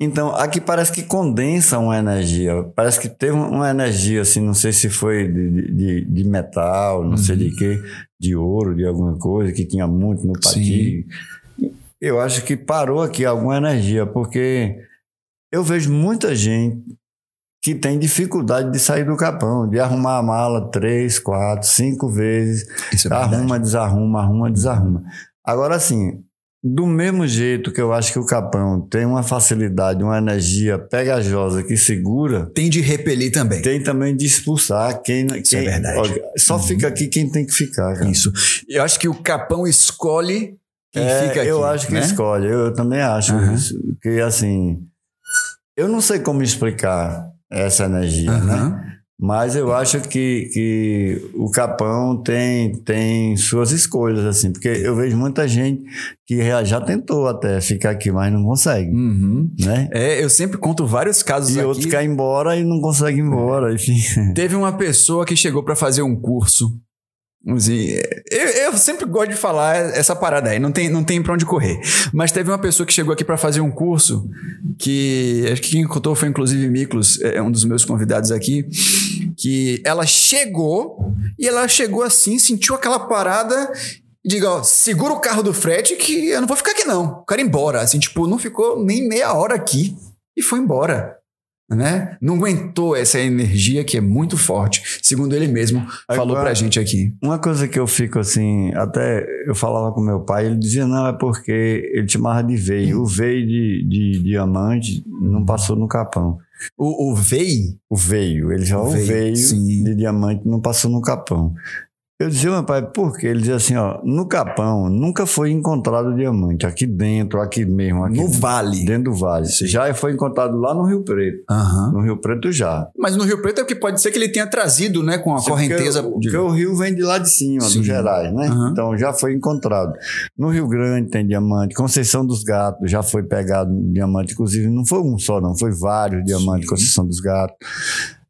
H: Então, aqui parece que condensa uma energia. Parece que teve uma energia, assim, não sei se foi de, de, de metal, não sei de quê, de ouro, de alguma coisa, que tinha muito no Pati. Eu acho que parou aqui alguma energia, porque eu vejo muita gente que tem dificuldade de sair do capão, de arrumar a mala três, quatro, cinco vezes,
E: Isso é
H: arruma, desarruma, arruma, desarruma. Agora, assim, do mesmo jeito que eu acho que o capão tem uma facilidade, uma energia pegajosa que segura,
E: Tem de repelir também.
H: tem também de expulsar quem.
E: Isso é
H: quem-
E: verdade.
H: Só fica aqui quem tem que ficar. Cara.
E: Isso. Eu acho que o Capão escolhe quem
H: É,
E: fica aqui.
H: eu acho que
E: né?
H: escolhe, eu também acho
E: Aham.
H: isso. Que assim, eu não sei como explicar essa energia, né?
E: Aham.
H: Mas eu acho que, que o Capão tem, tem suas escolhas, assim, porque eu vejo muita gente que já, tentou até ficar aqui, mas não consegue,
E: Uhum.
H: né?
E: É, eu sempre conto vários casos
H: E
E: aqui.
H: outros querem embora e não conseguem ir embora, enfim.
E: Teve uma pessoa que chegou para fazer um curso. Assim, eu, eu sempre gosto de falar essa parada aí, não tem, não tem pra onde correr. Mas teve uma pessoa que chegou aqui para fazer um curso que acho que quem contou foi inclusive Miklos, é um dos meus convidados aqui, que ela chegou e ela chegou assim, sentiu aquela parada diga, ó, segura o carro do frete que eu não vou ficar aqui não. Eu quero ir embora. Assim, tipo, não ficou nem meia hora aqui e foi embora né? Não aguentou essa energia que é muito forte, segundo ele mesmo falou
H: Agora-
E: pra gente aqui.
H: Uma coisa que eu fico assim, até eu falava com meu pai, ele dizia, não, é porque ele chamava de veio. O veio de, de diamante não passou no capão.
E: O, o VEI?
H: O veio. Ele já
E: O veio,
H: veio de diamante, não passou no capão. Eu dizia, meu pai, por quê? Ele dizia assim, ó, no capão nunca foi encontrado diamante, aqui dentro, aqui mesmo, aqui
E: No vale.
H: dentro do vale.
E: Sim.
H: Já foi encontrado lá no Rio Preto.
E: Aham.
H: No Rio Preto já.
E: Mas no Rio Preto é porque pode ser que ele tenha trazido, né, com a correnteza.
H: Porque,
E: de-
H: porque o rio vem de lá de cima,
E: Sim.
H: do Gerais, né?
E: Aham.
H: Então já foi encontrado. No Rio Grande tem diamante, Conceição dos Gatos já foi pegado diamante, inclusive não foi um só, não, foi vários diamantes,
E: Sim.
H: Conceição dos Gatos.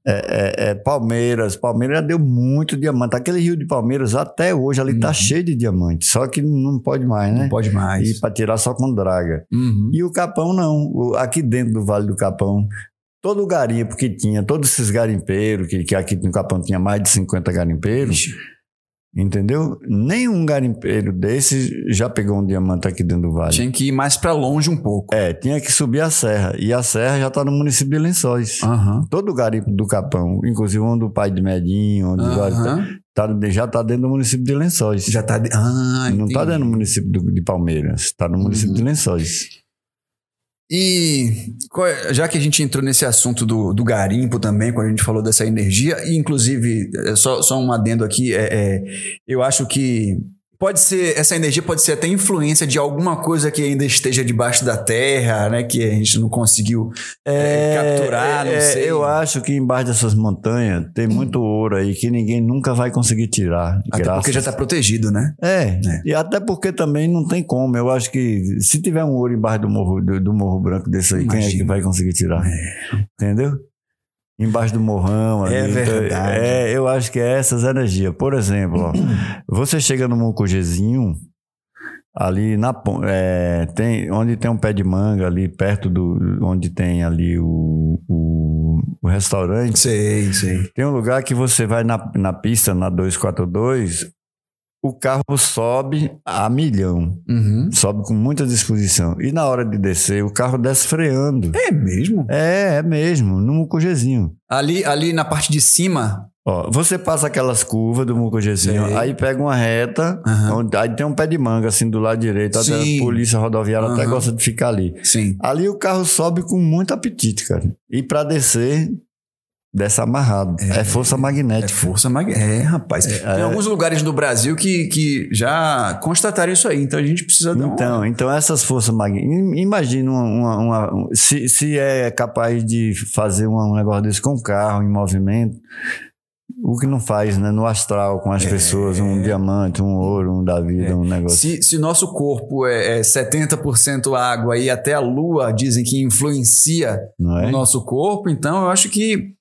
H: É, é- é Palmeiras, Palmeiras já deu muito diamante. Aquele rio de Palmeiras até hoje ali tá cheio de diamante, só que não pode mais, né?
E: Uhum. Não pode mais.
H: E para tirar só com draga.
E: Uhum.
H: E o Capão não. Aqui dentro do Vale do Capão, todo o garimpo que tinha, todos esses garimpeiros, que, que aqui no Capão tinha mais de 50 garimpeiros,
E: Ixi,
H: entendeu? Nenhum garimpeiro desse já pegou um diamante aqui dentro do Vale.
E: Tinha que ir mais pra longe um pouco.
H: É, tinha que subir a serra. E a serra já está no município de Lençóis.
E: Aham.
H: Todo o garimpo do Capão, inclusive onde o pai de Medinho, onde o vários-
E: Aham.
H: tá- já está dentro do município de Lençóis.
E: Já tá. de- Ah,
H: não está dentro do município de Palmeiras, está no município
E: Uhum.
H: de Lençóis.
E: E é- já que a gente entrou nesse assunto do, do garimpo também, quando a gente falou dessa energia, e inclusive, é, só, só um adendo aqui, é, é, eu acho que pode ser, essa energia pode ser até influência de alguma coisa que ainda esteja debaixo da terra, né? Que a gente não conseguiu é, capturar, não
H: é,
E: sei.
H: Eu acho que embaixo dessas montanhas tem muito ouro aí que ninguém nunca vai conseguir tirar.
E: Até
H: graças.
E: porque já está protegido, né?
H: É,
E: É.
H: e até porque também não tem como. Eu acho que se tiver um ouro embaixo do morro, do, do morro branco desse aí, quem é que
E: Imagina.
H: vai conseguir tirar? Entendeu? Embaixo do morrão.
E: É
H: ali, então,
E: verdade.
H: É, eu acho que é essas energias. Por exemplo, ó, você chega no Mucugezinho, ali na é, tem onde tem um pé de manga ali perto do onde tem ali o, o, o restaurante
E: Sei, sei.
H: tem um lugar que você vai na, na pista na 242 o carro sobe a milhão
E: Uhum.
H: sobe com muita disposição e na hora de descer o carro desce freando
E: É mesmo?
H: é, é mesmo no Mucugezinho
E: Ali, ali na parte de cima.
H: Ó, você passa aquelas curvas do Mucugezinho,
E: Sei.
H: aí pega uma reta,
E: Aham.
H: onde- aí tem um pé de manga assim do lado direito, até a polícia rodoviária até
E: Aham.
H: gosta de ficar ali.
E: Sim.
H: Ali o carro sobe com muito apetite, cara. E pra descer, desce amarrado. É, força
E: É
H: magnética.
E: força magnética. É, rapaz. tem
H: é.
E: alguns lugares do Brasil que, que já constataram isso aí. Então a gente precisa dar uma-
H: Então, então essas forças magnéticas. Imagina uma, uma- uma- um- se, se é capaz de fazer um, negócio desse com um carro em movimento. O que não faz, né? No astral, com as pessoas, um diamante, um ouro, um da vida, um negócio.
E: Se, se nosso corpo é, é 70% água e até a lua dizem que influencia
H: é?
E: o nosso corpo, então eu acho que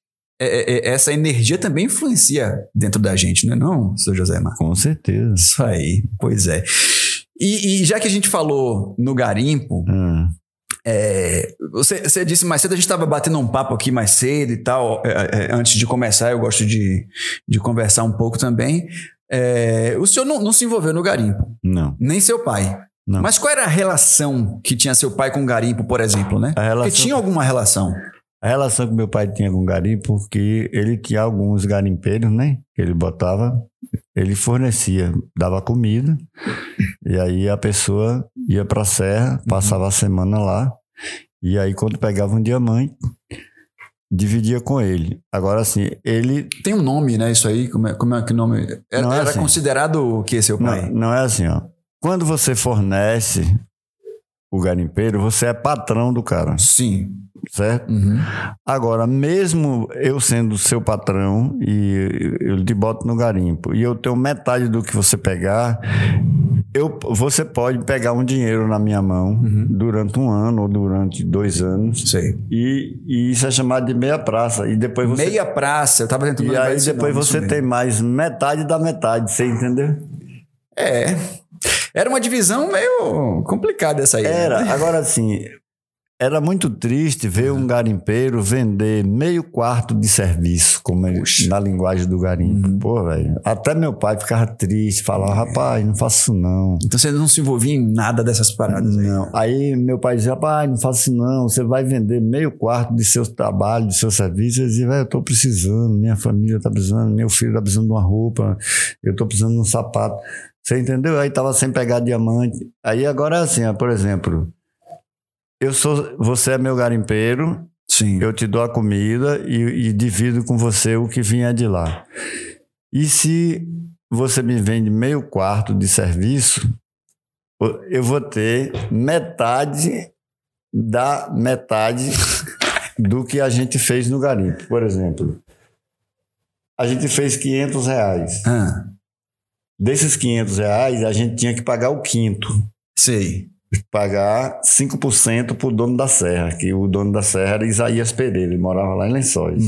E: é- é- é- essa energia também influencia dentro da gente, não é não, seu José Marcos?
H: Com certeza.
E: Isso aí, pois é. E, e já que a gente falou no garimpo,
H: Hum.
E: É, você, você disse mais cedo, a gente estava batendo um papo aqui mais cedo e tal. é, é, antes de começar, eu gosto de, de conversar um pouco também. É, o senhor não, não se envolveu no garimpo,
H: Não.
E: nem seu pai.
H: Não.
E: Mas qual era a relação que tinha seu pai com o garimpo, por exemplo, né?
H: A relação-
E: Porque tinha alguma relação.
H: A relação que meu pai tinha com o garimpo, porque ele tinha alguns garimpeiros, né? Que ele botava, ele fornecia, dava comida, e aí a pessoa ia pra serra, passava a semana lá, e aí quando pegava um diamante, dividia com ele. Agora, assim, ele.
E: Tem um nome, né? Isso aí, como é, como é que nome? Era,
H: Não é
E: era
H: assim.
E: considerado o que, seu pai?
H: Não, não é assim, ó. Quando você fornece o garimpeiro, você é patrão do cara,
E: Sim.
H: Certo?
E: Uhum.
H: Agora, mesmo eu sendo seu patrão e eu te boto no garimpo e eu tenho metade do que você pegar, eu, você pode pegar um dinheiro na minha mão durante um ano ou durante dois anos
E: Sei.
H: e, e isso é chamado de meia praça e depois você
E: Meia praça, eu tava tentando
H: e aí depois
E: isso
H: você tem mais metade da metade, você entendeu?
E: É. Era uma divisão meio complicada essa aí. né?
H: Era, agora assim, era muito triste ver um garimpeiro vender meio quarto de serviço, como é na linguagem do garimpo.
E: Uhum.
H: Pô, velho. Até meu pai ficava triste, falava, rapaz, não faço isso não.
E: Então você não se envolvia em nada dessas paradas. aí.
H: Não. Aí meu pai dizia, rapaz, não faço isso não, você vai vender meio quarto de seu trabalho, de seu serviço. Eu dizia, velho, eu tô precisando, minha família tá precisando, meu filho tá precisando de uma roupa, eu tô precisando de um sapato. Você entendeu? Aí tava sem pegar diamante. Aí agora é assim, ó, por exemplo, eu sou, você é meu garimpeiro,
E: Sim.
H: Eu te dou a comida e, e divido com você o que vinha de lá. E se você me vende meio quarto de serviço, eu vou ter metade da metade do que a gente fez no garimpo. Por exemplo, a gente fez 500 reais.
E: Ah,
H: Desses 500 reais, a gente tinha que pagar o quinto.
E: sei.
H: Pagar 5% pro dono da serra, que o dono da serra era Isaías Pereira, ele morava lá em Lençóis.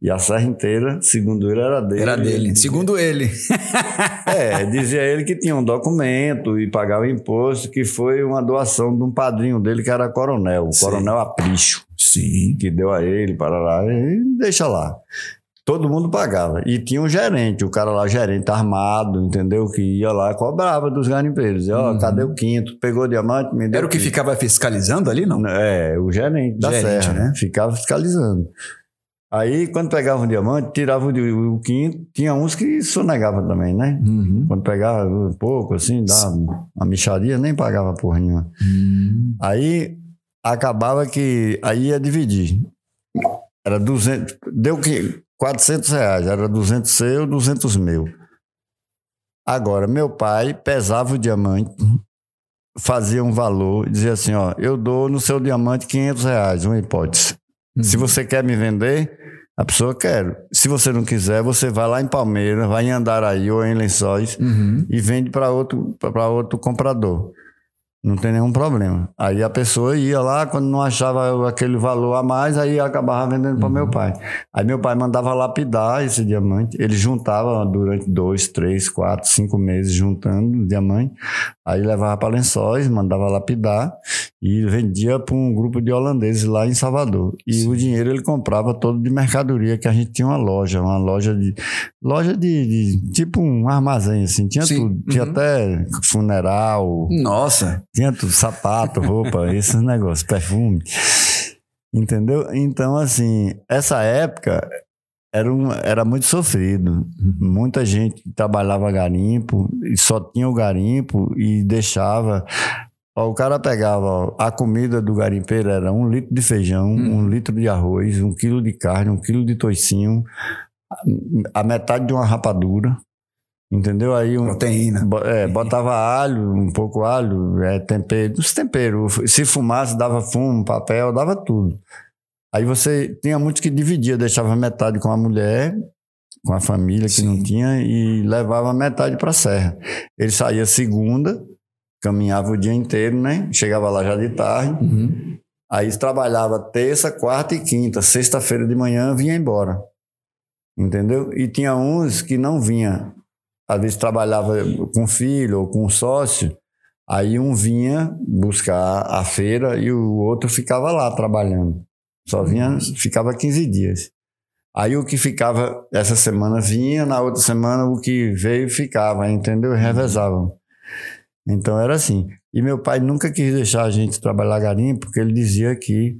H: E a serra inteira, segundo ele, era dele.
E: Uhum. Era dele.
H: Ele-
E: Segundo ele.
H: É, dizia ele que tinha um documento e pagava imposto, que foi uma doação de um padrinho dele que era coronel, o
E: Sim.
H: coronel Apricho,
E: Sim.
H: que deu a ele, para lá, e deixa lá. Todo mundo pagava. E tinha um gerente, o cara lá, gerente armado, entendeu? Que ia lá, cobrava dos garimpeiros. Ó, cadê o quinto? Pegou diamante, me deu
E: Uhum. Era o que
H: quinto.
E: ficava fiscalizando ali, não?
H: É, o gerente da
E: Gerente,
H: serra,
E: né?
H: Ficava fiscalizando. Aí, quando pegava um diamante, tirava o, o quinto. Tinha uns que sonegavam também, né?
E: Uhum.
H: Quando pegava um pouco, assim, dava uma micharia, nem pagava porra nenhuma. Aí, acabava que... Aí ia dividir. Era 200... Deu que 400 reais. Era 200 seu, 200 meu. Agora, meu pai pesava o diamante, fazia um valor, dizia assim, ó, eu dou no seu diamante 500 reais, uma hipótese. Se você quer me vender, a pessoa quer. Se você não quiser, você vai lá em Palmeiras, vai em Andaraí ou em Lençóis
E: Uhum.
H: e vende para outro, para outro comprador. Não tem nenhum problema. Aí a pessoa ia lá, quando não achava aquele valor a mais, aí acabava vendendo para meu pai. Aí meu pai mandava lapidar esse diamante. Ele juntava durante dois, três, quatro, cinco meses juntando o diamante. Aí levava para lençóis, mandava lapidar e vendia para um grupo de holandeses lá em Salvador. E o dinheiro ele comprava todo de mercadoria, que a gente tinha uma loja, uma loja de. Loja de. de- tipo um armazém, assim. Tinha
E: Sim.
H: tudo. Tinha
E: Uhum.
H: até funeral,
E: Nossa.
H: Tinha tudo, sapato, roupa, esses negócios, perfume. Entendeu? Então, assim, essa época era, um, era muito sofrido. Muita gente trabalhava garimpo e só tinha o garimpo e deixava. Ó, o cara pegava ó, a comida do garimpeiro era um litro de feijão, um litro de arroz, um quilo de carne, um quilo de toicinho, a metade de uma rapadura. Entendeu? Aí um,
E: Proteína.
H: É, botava alho, um pouco alho, é, tempero, os temperos. Se fumasse, dava fumo, papel, dava tudo. Aí você tinha muitos que dividia, deixava metade com a mulher, com a família que não
E: Sim.
H: tinha, e levava metade para a serra. Ele saía segunda, caminhava o dia inteiro, né? Chegava lá já de tarde.
E: Uhum.
H: Aí trabalhava terça, quarta e quinta. Sexta-feira de manhã vinha embora. Entendeu? E tinha uns que não vinha. Às vezes trabalhava com filho ou com sócio. Aí um vinha buscar a feira e o outro ficava lá trabalhando. Só vinha, ficava 15 dias. Aí o que ficava essa semana vinha, na outra semana o que veio ficava, entendeu? Revezavam. Então era assim. E meu pai nunca quis deixar a gente trabalhar garimpo, porque ele dizia que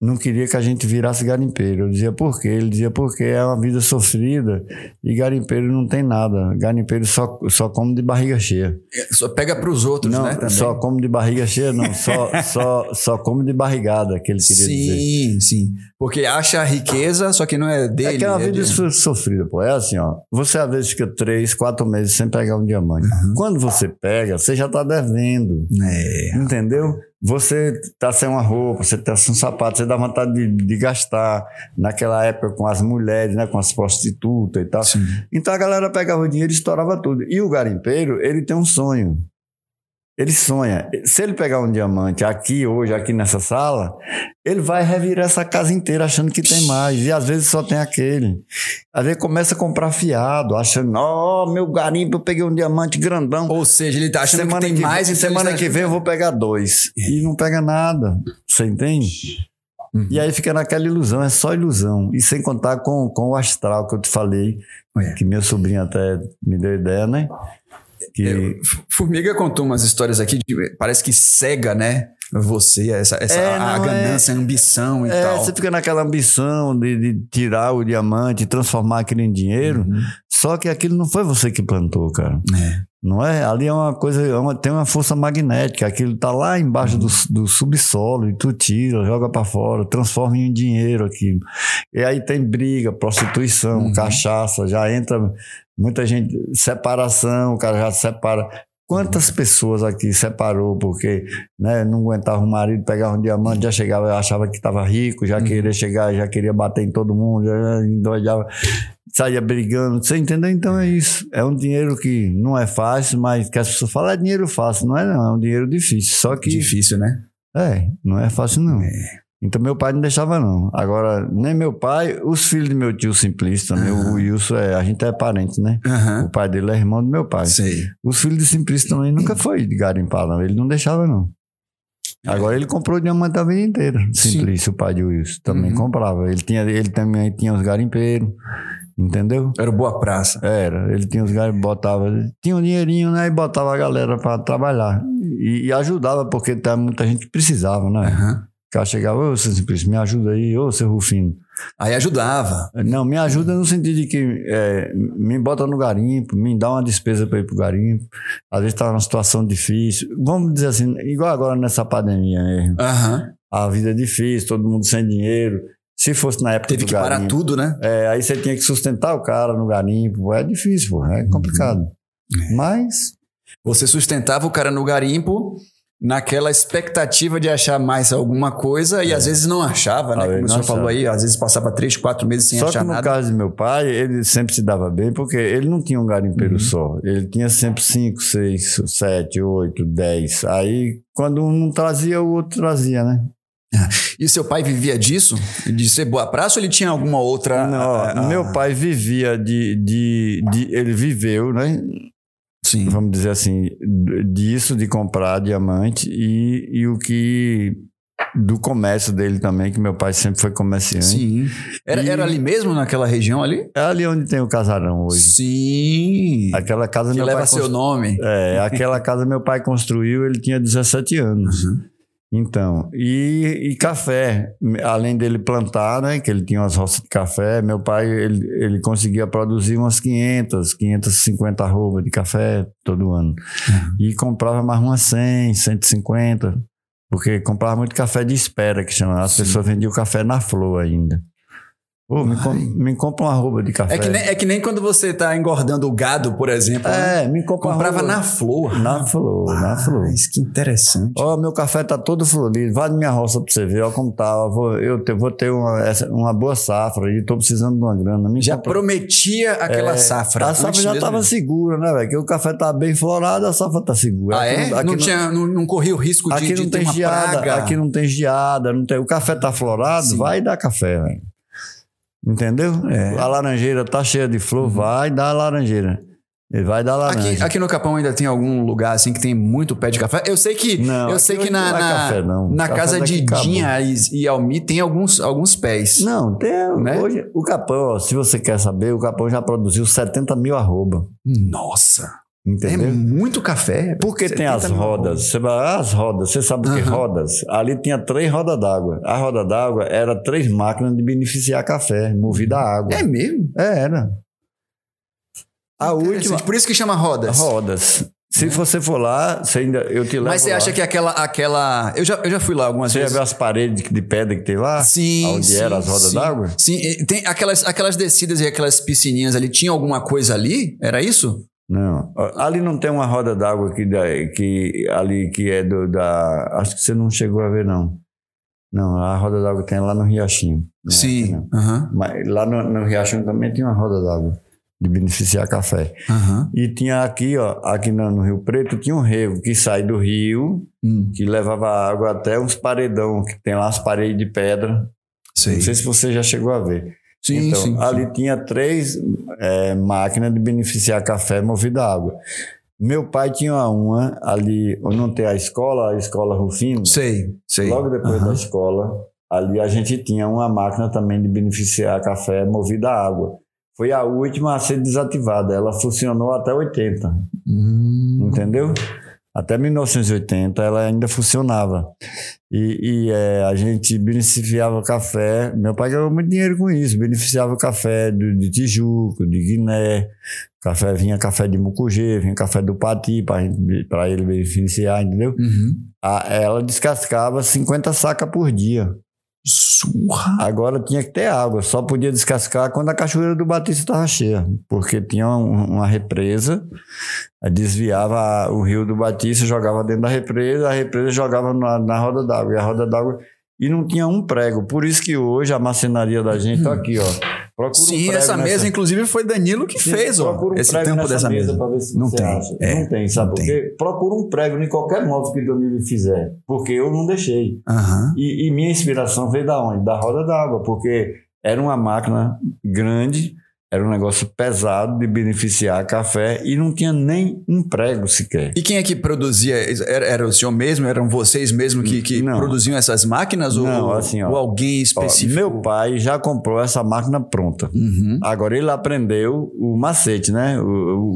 H: não queria que a gente virasse garimpeiro. Eu dizia por quê? Ele dizia porque é uma vida sofrida e garimpeiro não tem nada. Garimpeiro só, só come de barriga cheia.
E: Só pega pros outros,
H: não,
E: né? Também.
H: só come de barriga cheia, não. Só, só, só come de barrigada, que ele queria dizer.
E: Sim, sim. Porque acha a riqueza, só que não é dele.
H: É que é uma vida
E: de-
H: so- sofrida, pô. É assim, ó. Você às vezes fica três, quatro meses sem pegar um diamante. Quando você pega, você já tá devendo.
E: É.
H: Entendeu? Você tá sem uma roupa, você tá sem um sapato, você dá vontade de, de gastar. Naquela época com as mulheres, né? Com as prostitutas e tal.
E: Sim.
H: Então a galera pegava o dinheiro e estourava tudo. E o garimpeiro, ele tem um sonho. Ele sonha. Se ele pegar um diamante aqui, hoje, aqui nessa sala, ele vai revirar essa casa inteira achando que tem mais. E às vezes só tem aquele. Às vezes começa a comprar fiado, achando, ó, meu garimpo, eu peguei um diamante grandão.
E: Ou seja, ele tá achando que tem mais
H: vem,
E: então
H: semana
E: tá
H: que vem eu vou pegar dois. E não pega nada. Você entende?
E: Uhum.
H: E aí fica naquela ilusão, é só ilusão. E sem contar com, com o astral que eu te falei,
E: É.
H: que minha sobrinha até me deu ideia, né? Que
E: Formiga contou umas histórias aqui, de- parece que cega, né? Você, essa, essa
H: É,
E: a, a
H: não,
E: ganância, a ambição e
H: é,
E: tal.
H: você fica naquela ambição de, de tirar o diamante transformar aquilo em dinheiro.
E: Uhum.
H: Só que aquilo não foi você que plantou, cara.
E: É.
H: Não é? Ali é uma coisa, é uma- tem uma força magnética, aquilo tá lá embaixo do, do subsolo e tu tira, joga para fora, transforma em dinheiro aquilo. E aí tem briga, prostituição,
E: Uhum.
H: cachaça, já entra muita gente, separação, o cara já separa. Quantas pessoas aqui separou porque né, não aguentava o marido, pegava um diamante, já chegava, achava que estava rico, já queria chegar, já queria bater em todo mundo, já endoidava, saía brigando. Você entendeu? Então é isso. É um dinheiro que não é fácil, mas que as pessoas falam é dinheiro fácil. Não é, não. É um dinheiro difícil. Só que.
E: Difícil, né?
H: É, não é fácil, não. Então meu pai não deixava, não. Agora, nem meu pai, os filhos do meu tio Simplista, também, o Wilson, é, a gente é parente, né?
E: Aham.
H: O pai dele é irmão do meu pai.
E: Sei.
H: Os filhos do Simplista também nunca foi de garimpar, não. Ele não deixava, não. Agora ele comprou diamante a vida inteira.
E: Sim.
H: Simplício, o pai de Wilson, também
E: Uhum.
H: comprava. Ele, tinha, ele também tinha os garimpeiros, entendeu?
E: Era Boa Praça.
H: Era, ele tinha os garimpeiros, botava. Tinha um dinheirinho, né? E botava a galera para trabalhar. E, e ajudava, porque tá, muita gente precisava, né?
E: Aham.
H: O cara chegava, ô, seu Simplício, me ajuda aí, ô, seu Rufino.
E: Aí ajudava.
H: Não, me ajuda no sentido de que é, me bota no garimpo, me dá uma despesa para ir pro garimpo. Às vezes tá numa situação difícil. Vamos dizer assim, igual agora nessa pandemia mesmo.
E: Aham.
H: A vida é difícil, todo mundo sem dinheiro. Se fosse na época
E: Teve que parar
H: garimpo,
E: tudo, né?
H: é, aí você tinha que sustentar o cara no garimpo. É difícil, pô, é complicado.
E: Uhum.
H: Mas
E: Você sustentava o cara no garimpo naquela expectativa de achar mais alguma coisa e às vezes não achava, né?
H: É. Ah,
E: Como o senhor falou aí, às vezes passava três, quatro meses sem
H: só
E: achar
H: que no
E: nada.
H: caso de meu pai, ele sempre se dava bem, porque ele não tinha um garimpeiro
E: Uhum.
H: só. Ele tinha sempre cinco, seis, sete, oito, dez. Aí, quando um não trazia, o outro trazia, né?
E: E seu pai vivia disso? De ser boa praça ou ele tinha alguma outra.
H: Não,
E: ah, ah,
H: meu pai vivia de, de, de- Ele viveu, né?
E: Sim.
H: Vamos dizer assim, disso, de comprar diamante e, e o que. Do comércio dele também, que meu pai sempre foi comerciante.
E: Sim. Era,
H: E-
E: era ali mesmo, naquela região ali?
H: É ali onde tem o casarão hoje.
E: Sim.
H: Aquela casa
E: que leva seu nome.
H: É, aquela casa meu pai construiu, ele tinha 17 anos.
E: Uhum.
H: Então, e, e café, além dele plantar, né, que ele tinha umas roças de café, meu pai, ele, ele conseguia produzir umas 500, 550 arrobas de café todo ano. E comprava mais umas 100, 150, porque comprava muito café de espera, que chama. As
E: Sim.
H: pessoas vendiam café na flor ainda. Pô, me, com- me compra uma arroba de café.
E: É que, nem, é que nem quando você tá engordando o gado, por exemplo. né?
H: É, me compra uma
E: Comprava
H: arroba-
E: na flor.
H: Na flor, na flor.
E: Ah, isso que interessante.
H: Ó, meu café tá todo florido. Vai na minha roça pra você ver, ó, como tá. Eu vou, eu te- vou ter uma, essa- uma boa safra e tô precisando de uma grana. Me
E: Já
H: compra-
E: prometia aquela
H: É,
E: safra.
H: A safra já
E: mesmo.
H: tava segura, né, velho? Que o café tá bem florado, a safra tá segura.
E: Ah,
H: Aqui
E: é?
H: não- aqui
E: não, tinha, não, não corria o risco de,
H: Aqui
E: de
H: não
E: ter
H: tem
E: uma
H: geada,
E: praga.
H: aqui não tem geada, não tem, o café tá florado,
E: Sim.
H: vai dar café, velho. Entendeu?
E: É. Uhum.
H: A laranjeira tá cheia de flor, vai dar laranjeira. Ele vai dar laranja.
E: Aqui, aqui no Capão ainda tem algum lugar assim que tem muito pé de café? Eu sei que
H: Não,
E: eu sei que na, na,
H: café, não.
E: na casa de. Dinha e, e Almi tem alguns, alguns pés.
H: Não, tem.
E: Né?
H: Hoje, o Capão, ó, se você quer saber, o Capão já produziu 70 mil arroba.
E: Nossa, é
H: Entendeu?
E: muito café.
H: Porque tem
E: 70
H: as rodas. Você vai, ah, as rodas, você sabe o que é rodas? Ali tinha três rodas d'água. A roda d'água era três máquinas de beneficiar café, movida a água.
E: É mesmo?
H: É, era. A última.
E: Por isso que chama rodas.
H: Rodas. Se você for lá, você ainda, eu te levo
E: Mas você
H: lá.
E: acha que aquela. aquela... Eu, já, eu já fui lá algumas
H: Você
E: vezes.
H: viu as paredes de pedra que tem lá?
E: Sim.
H: Onde
E: sim,
H: eram as rodas d'água?
E: Sim, tem aquelas, aquelas descidas e aquelas piscininhas ali. Tinha alguma coisa ali? Era isso?
H: Não. Ali não tem uma roda d'água que, da- que ali que é do, da. Acho que você não chegou a ver, não. Não, a roda d'água tem lá no Riachinho.
E: Sim. Aham.
H: Mas lá no, no Riachinho também tinha uma roda d'água de beneficiar café.
E: Aham.
H: E tinha aqui, ó, aqui no, no Rio Preto, tinha um rego que sai do rio,
E: Hum,
H: que levava água até uns paredão, que tem lá as paredes de pedra.
E: sei.
H: Não sei se você já chegou a ver.
E: Sim,
H: então,
E: sim, sim.
H: ali tinha três é, máquinas de beneficiar café movida a água. Meu pai tinha uma ali, onde não tem a escola, a escola Rufino.
E: Sei, sei.
H: Logo depois
E: Aham.
H: da escola, ali a gente tinha uma máquina também de beneficiar café movida a água. Foi a última a ser desativada. Ela funcionou até 80,
E: Hum.
H: entendeu? Até 1980 ela ainda funcionava. E, e, é, a gente beneficiava o café. Meu pai ganhou muito dinheiro com isso. Beneficiava o café do, de Tijuco, de Guiné. Café, vinha café de Mucugê, vinha café do Pati para ele beneficiar, entendeu?
E: Uhum.
H: A- ela descascava 50 sacas por dia.
E: Surra.
H: Agora tinha que ter água, só podia descascar quando a cachoeira do Batista estava cheia, porque tinha um- uma represa, aí desviava o rio do Batista, jogava dentro da represa, a represa jogava na, na roda d'água, e a roda d'água. E não tinha um prego. Por isso que hoje a marcenaria da gente tá aqui, ó. Procura um
E: Sim,
H: prego
E: essa
H: nessa-
E: mesa, inclusive, foi Danilo que
H: Sim,
E: fez, ó.
H: procura um
E: esse
H: prego
E: tampo
H: nessa
E: dessa mesa.
H: pra ver se
E: Não
H: você
E: tem,
H: acha.
E: é,
H: não tem, sabe
E: não
H: por quê? Procura um prego em qualquer móvel que Danilo fizer, porque eu não deixei.
E: Aham.
H: E, e minha inspiração veio da onde? Da roda d'água, porque era uma máquina grande, era um negócio pesado de beneficiar café e não tinha nem um prego sequer.
E: E quem é que produzia? Era, era o senhor mesmo? Eram vocês mesmo que, que
H: Não.
E: produziam essas máquinas?
H: Não,
E: ou,
H: assim, ó.
E: ou alguém
H: Ó,
E: específico?
H: meu pai já comprou essa máquina pronta.
E: Uhum.
H: Agora ele aprendeu o macete, né? O-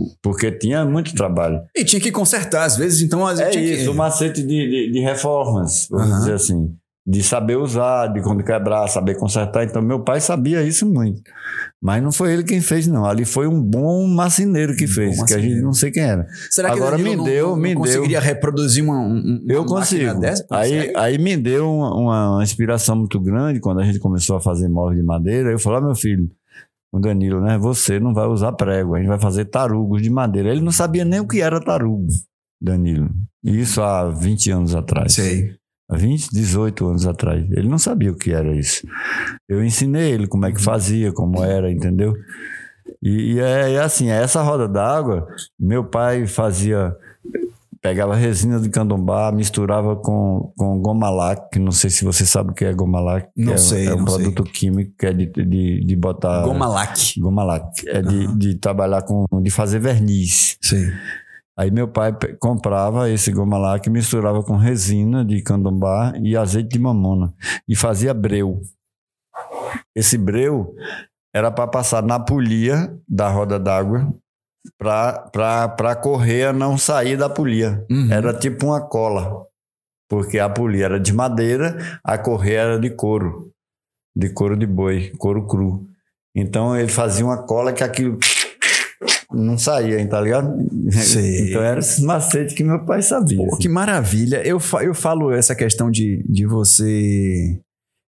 H: o- porque tinha muito trabalho.
E: E tinha que consertar, às vezes, então... Às
H: É
E: vezes tinha
H: isso,
E: que...
H: o macete de, de, de reformas, vamos
E: Aham.
H: dizer assim. De saber usar, de quando quebrar, saber consertar. Então, meu pai sabia isso muito. Mas não foi ele quem fez, não. Ali foi um bom marceneiro que
E: Um
H: fez, que a gente não sei quem era.
E: Será que
H: Agora me
E: não,
H: deu,
E: não,
H: me
E: não
H: deu.
E: conseguiria reproduzir uma, um- uma
H: Eu consigo.
E: dessa?
H: Aí, aí me deu uma, uma inspiração muito grande quando a gente começou a fazer móveis de madeira. Eu falei, ah, meu filho, o Danilo, né? Você não vai usar prego, a gente vai fazer tarugos de madeira. Ele não sabia nem o que era tarugo, Danilo. Isso há 20 anos atrás.
E: Sei.
H: Há 20, 18 anos atrás. Ele não sabia o que era isso. Eu ensinei ele como é que fazia, como era, entendeu? E, e é, é assim, essa roda d'água, meu pai fazia, pegava resina de candombá, misturava com, com goma lac, que não sei se você sabe o que é goma lac. que
E: Não
H: é,
E: sei,
H: É um
E: não sei.
H: produto químico que é de, de, de botar...
E: Goma lac.
H: Goma lac. É de, de trabalhar com... de fazer verniz.
E: Sei.
H: Aí meu pai comprava esse goma lac, misturava com resina de candombá e azeite de mamona e fazia breu. Esse breu era para passar na polia da roda d'água para a correia não sair da polia.
E: Uhum.
H: Era tipo uma cola, porque a polia era de madeira, a correia era de couro, de couro de boi, couro cru. Então ele fazia uma cola que aquilo não saía, tá ligado?
E: Sei.
H: Então era esse macete que meu pai sabia.
E: Pô,
H: assim.
E: que maravilha. Eu, eu falo essa questão de, de você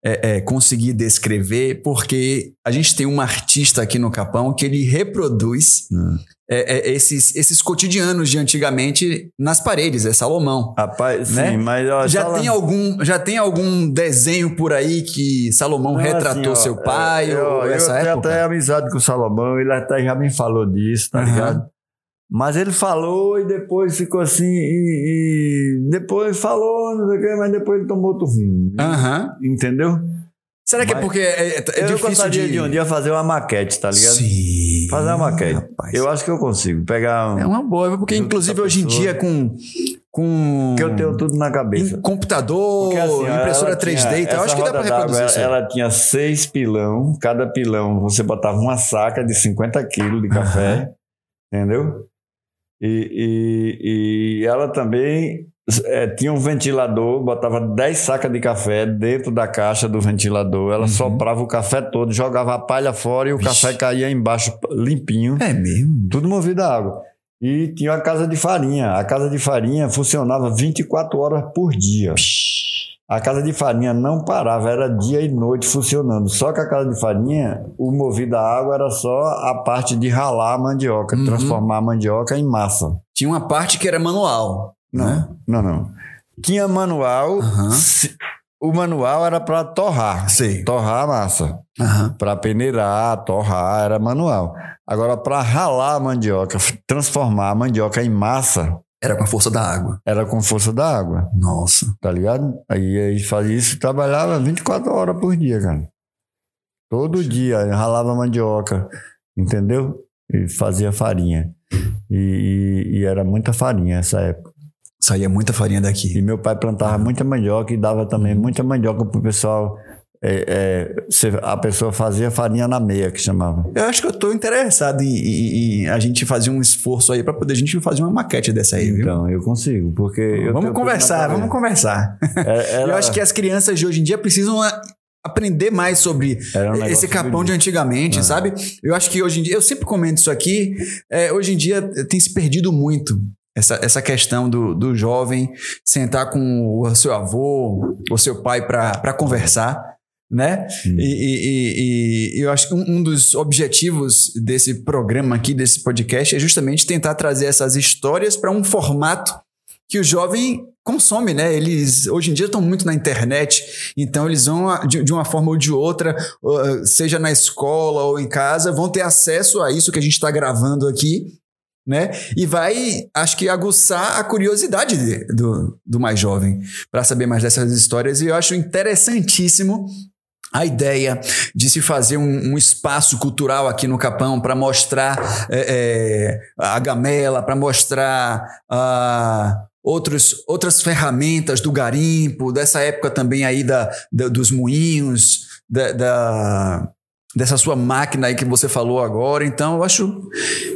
E: é, é, conseguir descrever, porque a gente tem um artista aqui no Capão que ele reproduz
H: Hum.
E: é, esses, esses cotidianos de antigamente nas paredes, é Salomão.
H: Rapaz, sim,
E: Né?
H: mas ó,
E: Já tem, algum, já tem algum desenho por aí que Salomão
H: Não,
E: retratou
H: assim, ó,
E: seu pai
H: é,
E: ou
H: eu,
E: essa
H: eu tenho
E: época?
H: até amizade com o Salomão, ele até já me falou disso, tá
E: Aham.
H: ligado? Mas ele falou e depois ficou assim, e, e depois falou, não sei o quê, mas depois ele tomou outro rumo.
E: Aham.
H: Entendeu?
E: Será que é
H: Mas-
E: porque é, é
H: eu
E: difícil
H: gostaria de...
E: de...
H: um dia fazer uma maquete, tá ligado?
E: Sim.
H: Fazer uma maquete.
E: Rapaz.
H: Eu acho que eu consigo pegar um.
E: É uma boa, porque inclusive hoje em dia com com
H: Que eu tenho tudo na cabeça.
E: em computador,
H: Porque, assim,
E: impressora
H: ela
E: 3D
H: tinha-
E: e tal, acho que dá pra reproduzir isso. aí.
H: Ela tinha seis pilão, cada pilão você botava uma saca de 50 quilos de café, entendeu? E, e, e ela também eh, tinha um ventilador, botava 10 sacas de café dentro da caixa do ventilador, ela
E: Uhum.
H: soprava o café todo, jogava a palha fora e o
E: Vixe.
H: café caía embaixo limpinho.
E: É mesmo.
H: Tudo movido a água. E tinha a casa de farinha. A casa de farinha funcionava 24 horas por dia. A casa de farinha não parava, era dia e noite funcionando. Só que a casa de farinha, o movido a água era só a parte de ralar a mandioca,
E: Uhum.
H: transformar a mandioca em massa.
E: Tinha uma parte que era manual.
H: Não,
E: Né?
H: não, não. Tinha manual,
E: Aham.
H: se- o manual era para torrar,
E: Sei.
H: torrar a massa.
E: Aham.
H: Para peneirar, torrar, era manual. Agora, para ralar a mandioca, transformar a mandioca em massa,
E: Era com a força da água.
H: era com força da água,
E: Nossa.
H: tá ligado? Aí a gente fazia isso e trabalhava 24 horas por dia, cara. Todo dia, ralava mandioca, entendeu? E fazia farinha. E, e- e era muita farinha nessa época.
E: Saía muita farinha
H: E
E: daqui.
H: meu pai plantava muita mandioca e dava também muita mandioca pro pessoal é, é, a pessoa fazia farinha na meia, que chamava.
E: Eu acho que eu tô interessado em, em- em a gente fazer um esforço aí pra poder a gente fazer uma maquete dessa aí, viu?
H: Então, eu consigo, porque. eu
E: vamos conversar, vamos conversar.
H: É, era-
E: Eu acho que as crianças de hoje em dia precisam aprender mais sobre
H: um
E: esse capão de antigamente, sabe? Eu acho que hoje em dia, eu sempre comento isso aqui, é, hoje em dia tem se perdido muito. Essa, essa questão do, do jovem sentar com o seu avô ou seu pai para conversar, né? E, e- e- e eu acho que um, um dos objetivos desse programa aqui, desse podcast, é justamente tentar trazer essas histórias para um formato que o jovem consome, né? Eles hoje em dia estão muito na internet, então eles vão a- de, de uma forma ou de outra, uh, seja na escola ou em casa, vão ter acesso a isso que a gente está gravando aqui, né? E vai, acho que aguçar a curiosidade de- do, do mais jovem para saber mais dessas histórias. E eu acho interessantíssimo a ideia de se fazer um, um espaço cultural aqui no Capão para mostrar é, é, a gamela, para mostrar ah, outros, outras ferramentas do garimpo, dessa época também aí da, da- dos moinhos, da, da- dessa sua máquina aí que você falou agora. Então, eu acho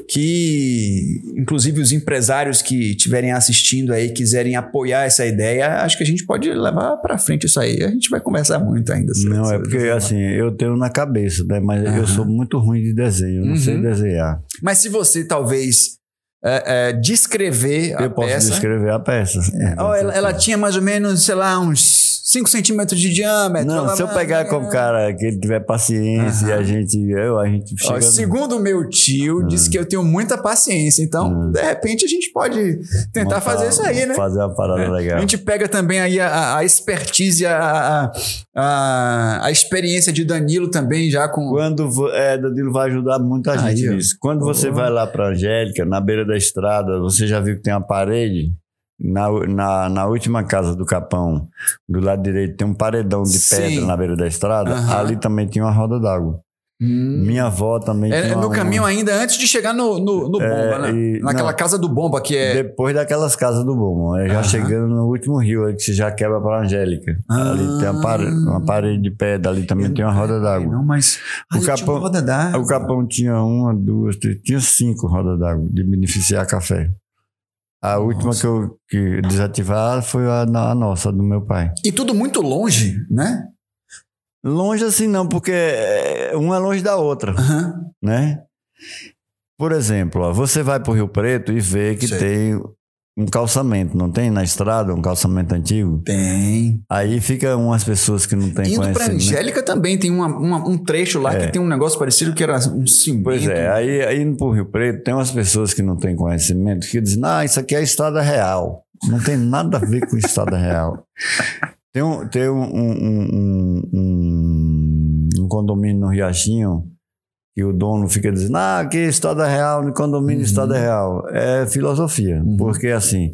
E: que, inclusive, os empresários que estiverem assistindo aí, quiserem apoiar essa ideia, acho que a gente pode levar para frente isso aí. A gente vai conversar muito ainda.
H: Não, é porque assim, eu tenho na cabeça, né? Mas
E: Aham.
H: eu sou muito ruim de desenho, eu não sei
E: Uhum.
H: desenhar.
E: Mas se você talvez é, é, descrever a
H: eu posso
E: peça.
H: descrever a peça.
E: Ó, ela, ela tinha mais ou menos, sei lá, uns 5 centímetros de diâmetro.
H: Não,
E: Ela-
H: se eu pegar com o cara que ele tiver paciência e a gente, eu, a gente
E: Ó,
H: chega.
E: segundo o meu tio, disse que eu tenho muita paciência. Então, de repente, a gente pode tentar
H: montar-
E: fazer isso aí, né?
H: Fazer uma parada
E: É.
H: legal.
E: A gente pega também aí a- a, expertise, a, a, a, experiência de Danilo também já com.
H: Quando é, Danilo vai ajudar muita
E: Aí,
H: gente
E: ó.
H: nisso. Quando você vai lá para Angélica, na beira da estrada, você já viu que tem uma parede? Na, na, na última casa do Capão, do lado direito, tem um paredão de
E: Sim.
H: pedra na beira da estrada.
E: Aham.
H: Ali também tinha uma roda d'água.
E: Hum.
H: Minha avó também
E: É,
H: tinha
E: no
H: uma-
E: caminho ainda, antes de chegar no, no, no
H: É,
E: Bomba, né?
H: e-
E: Naquela
H: não.
E: casa do Bomba, que é.
H: Depois daquelas casas do Bomo, é já
E: Aham.
H: chegando no último rio, aí que você já quebra para Angélica.
E: Ah.
H: Ali tem uma parede, uma parede de pedra, ali também tem uma roda d'água.
E: Não, mas.
H: O
E: Ali tinha
H: Capão-
E: uma roda d'água.
H: O Capão tinha uma, duas, três, tinha cinco rodas d'água de beneficiar café. A última que eu que desativar foi a, a nossa, do meu pai.
E: E tudo muito longe, né?
H: Longe assim não, porque é, uma é longe da outra,
E: Aham.
H: né? Por exemplo, ó, você vai para o Rio Preto e vê que
E: Sei.
H: tem um calçamento, não tem na estrada um calçamento antigo?
E: Tem.
H: Aí fica umas pessoas que não têm
E: Indo pra. Angélica também tem uma, uma- um trecho lá
H: É.
E: que tem um negócio parecido que era um cimento.
H: Pois é, aí, aí indo pro Rio Preto, tem umas pessoas que não têm conhecimento que dizem, ah, isso aqui é a estrada real. Não tem nada a ver com estrada real. Tem um, tem um, um, um, um- um condomínio no Riachinho que o dono fica dizendo, ah, aqui é estrada real, no condomínio
E: Uhum.
H: estrada real. É filosofia, porque assim,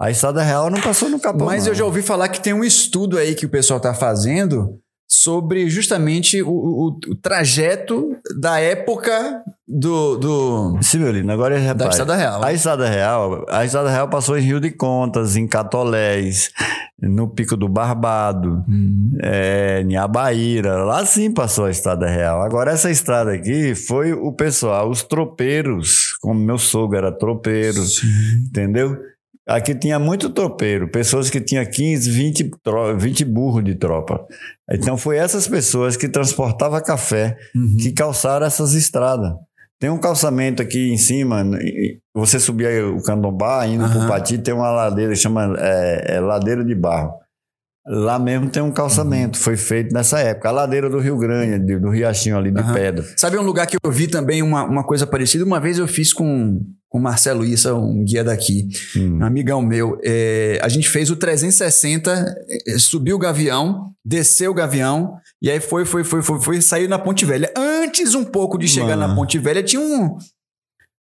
H: a estrada real não passou no capão.
E: Mas
H: não.
E: eu já ouvi falar que tem um estudo aí que o pessoal tá fazendo sobre justamente o, o- o trajeto da época do, do-
H: Sibelino, agora
E: da
H: repare.
E: Estrada Real.
H: A Estrada Real, a Estrada Real passou em Rio de Contas, em Catolés, no Pico do Barbado,
E: Uhum.
H: é, em Abaíra. Lá sim passou a Estrada Real. Agora, essa estrada aqui foi o pessoal, os tropeiros, como meu sogro era tropeiro, entendeu? Aqui tinha muito tropeiro, pessoas que tinham 15, 20, tro- 20 burros de tropa. Então, foi essas pessoas que transportavam café
E: Uhum.
H: que calçaram essas estradas. Tem um calçamento aqui em cima, você subir aí o Candombá, indo
E: Aham.
H: pro Pati, tem uma ladeira, chama é, é Ladeira de Barro. Lá mesmo tem um calçamento,
E: Uhum.
H: foi feito nessa época. A ladeira do Rio Grande, de- do Riachinho ali de
E: Aham.
H: pedra.
E: Sabe um lugar que eu vi também uma, uma coisa parecida? Uma vez eu fiz com com o Marcelo Issa, um guia daqui,
H: Hum.
E: um amigão meu. É, a gente fez o 360, é, subiu o Gavião, desceu o Gavião, e aí foi, foi, foi, foi, foi, saiu na Ponte Velha. Antes um pouco de chegar
H: Mano.
E: na Ponte Velha, tinha um...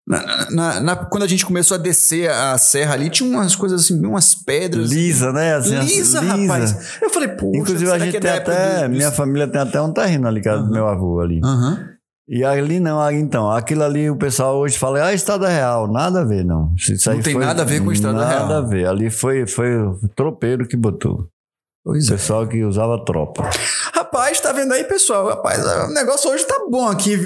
E: na- na- na- quando a gente começou a descer a serra ali, tinha umas coisas assim, umas pedras.
H: Lisa, né? Assim,
E: Lisa, rapaz. Eu falei, pô,
H: Inclusive, a gente tem até. Minha família tem até um terreno ali, casa do meu avô ali.
E: Aham.
H: E ali não, ali, então, aquilo ali o pessoal hoje fala, ah, Estrada Real. Nada a ver, não. Isso
E: Não tem
H: foi-
E: nada a ver com Estrada
H: nada
E: Real.
H: Nada a ver. Ali foi, foi o tropeiro que botou.
E: Pois
H: O
E: é.
H: pessoal que usava tropa.
E: Rapaz, tá vendo aí, pessoal? Rapaz, o negócio hoje tá bom aqui.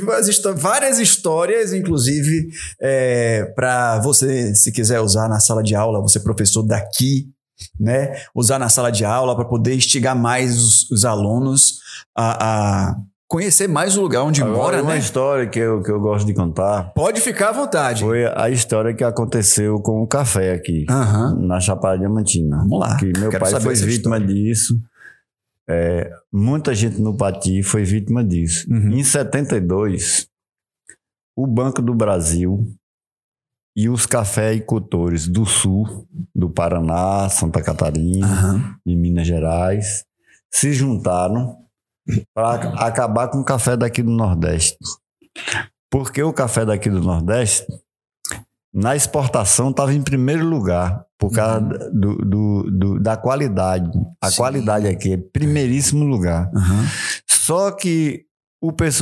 E: várias histórias, inclusive, é, para você, se quiser usar na sala de aula, você professor daqui, né? Usar na sala de aula para poder instigar mais os, os alunos a, a conhecer mais o lugar onde
H: Agora,
E: mora,
H: uma
E: né?
H: história que eu, que eu gosto de contar
E: Pode ficar à vontade.
H: foi a história que aconteceu com o café aqui,
E: Aham.
H: na Chapada Diamantina.
E: Vamos lá.
H: Que meu
E: Quero
H: pai foi vítima disso. É, muita gente no Pati foi vítima disso.
E: Uhum.
H: Em 72, o Banco do Brasil e os cafeicultores do Sul, do Paraná, Santa Catarina,
E: Aham.
H: de Minas Gerais, se juntaram para acabar com o café daqui do Nordeste. Porque o café daqui do Nordeste, na exportação, estava em primeiro lugar, por causa do, do- do- da qualidade. A
E: Sim.
H: qualidade aqui é primeiríssimo lugar.
E: Aham.
H: Só que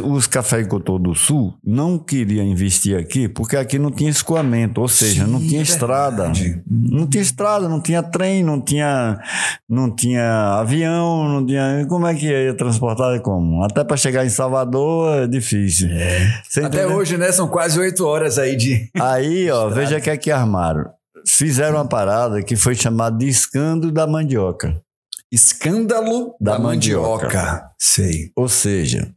H: os cafeicultores do Sul não queriam investir aqui porque aqui não tinha escoamento, ou seja, não
E: Sim,
H: tinha
E: é
H: estrada. Não tinha estrada, não tinha trem, não tinha, não tinha avião, não tinha. Como é que ia transportar? Como? Até para chegar em Salvador é difícil. Você
E: Até
H: entendeu?
E: hoje, né? São quase oito horas aí de.
H: Aí, ó, veja o que é que armaram. Fizeram uma parada que foi chamada de escândalo da mandioca.
E: Escândalo da,
H: Da
E: mandioca.
H: mandioca.
E: Sei.
H: Ou seja,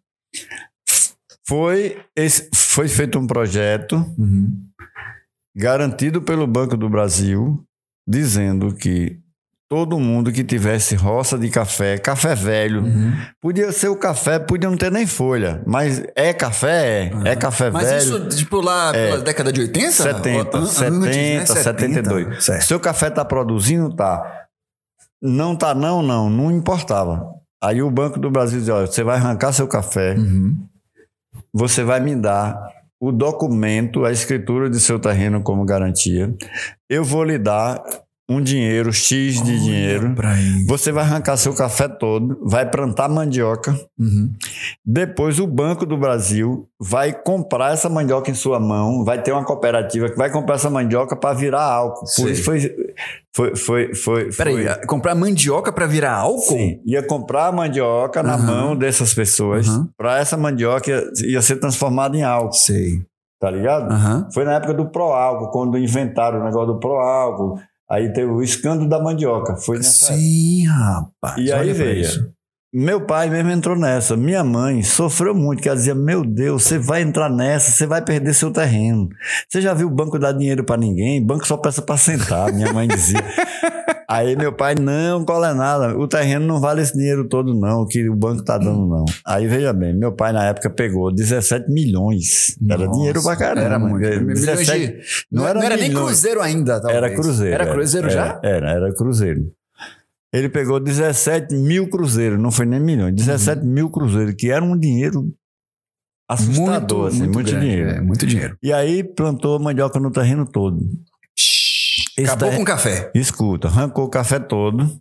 H: foi, esse, foi feito um projeto
E: Uhum.
H: garantido pelo Banco do Brasil, dizendo que todo mundo que tivesse roça de café, café velho,
E: Uhum.
H: podia ser o café, podia não ter nem folha, mas é café, é, é café
E: Mas
H: velho.
E: isso, tipo, lá pela década de 80?
H: 70,
E: Ou- an-
H: 70,
E: antes, né?
H: 72.
E: Certo.
H: Seu café tá produzindo, tá. Não tá não, não, não importava. Aí o Banco do Brasil dizia, olha, você vai arrancar seu café,
E: Uhum.
H: você vai me dar o documento, a escritura de seu terreno como garantia. Eu vou lhe dar um dinheiro, X de dinheiro. Você vai arrancar seu café todo, vai plantar mandioca.
E: Uhum.
H: Depois o Banco do Brasil vai comprar essa mandioca em sua mão, vai ter uma cooperativa que vai comprar essa mandioca para virar álcool. Por isso foi foi foi foi,
E: Peraí,
H: foi
E: comprar mandioca pra virar álcool?
H: Sim, ia comprar a mandioca na
E: Aham.
H: mão dessas pessoas,
E: Aham.
H: para essa mandioca ia, ia ser transformada em álcool,
E: Sei.
H: tá ligado? Foi na época do Proálcool, quando inventaram o negócio do Proálcool. Aí teve o escândalo da mandioca. Foi nessa.
E: Sim, rapaz.
H: E aí veio. Meu pai mesmo entrou nessa. Minha mãe sofreu muito, que ela dizia: Meu Deus, você vai entrar nessa, você vai perder seu terreno. Você já viu o banco dar dinheiro para ninguém? Banco só peça para sentar, minha mãe dizia. Aí meu pai, não, cola nada. O terreno não vale esse dinheiro todo, não, que o banco tá dando, não. Aí veja bem, meu pai na época pegou 17 milhões. era
E: Nossa,
H: dinheiro pra caramba.
E: Era muito. Milhões
H: 17,
E: de- Não, era, nem
H: milhões.
E: cruzeiro ainda, talvez.
H: Era cruzeiro.
E: Era cruzeiro
H: era,
E: já?
H: Era, era cruzeiro. Ele pegou 17 mil cruzeiros, não foi nem milhões, 17
E: Uhum.
H: mil cruzeiros, que era um dinheiro assustador, assim, muito,
E: grande,
H: dinheiro.
E: é, muito dinheiro.
H: E aí plantou mandioca no terreno todo.
E: Acabou com café.
H: Escuta, arrancou o café todo,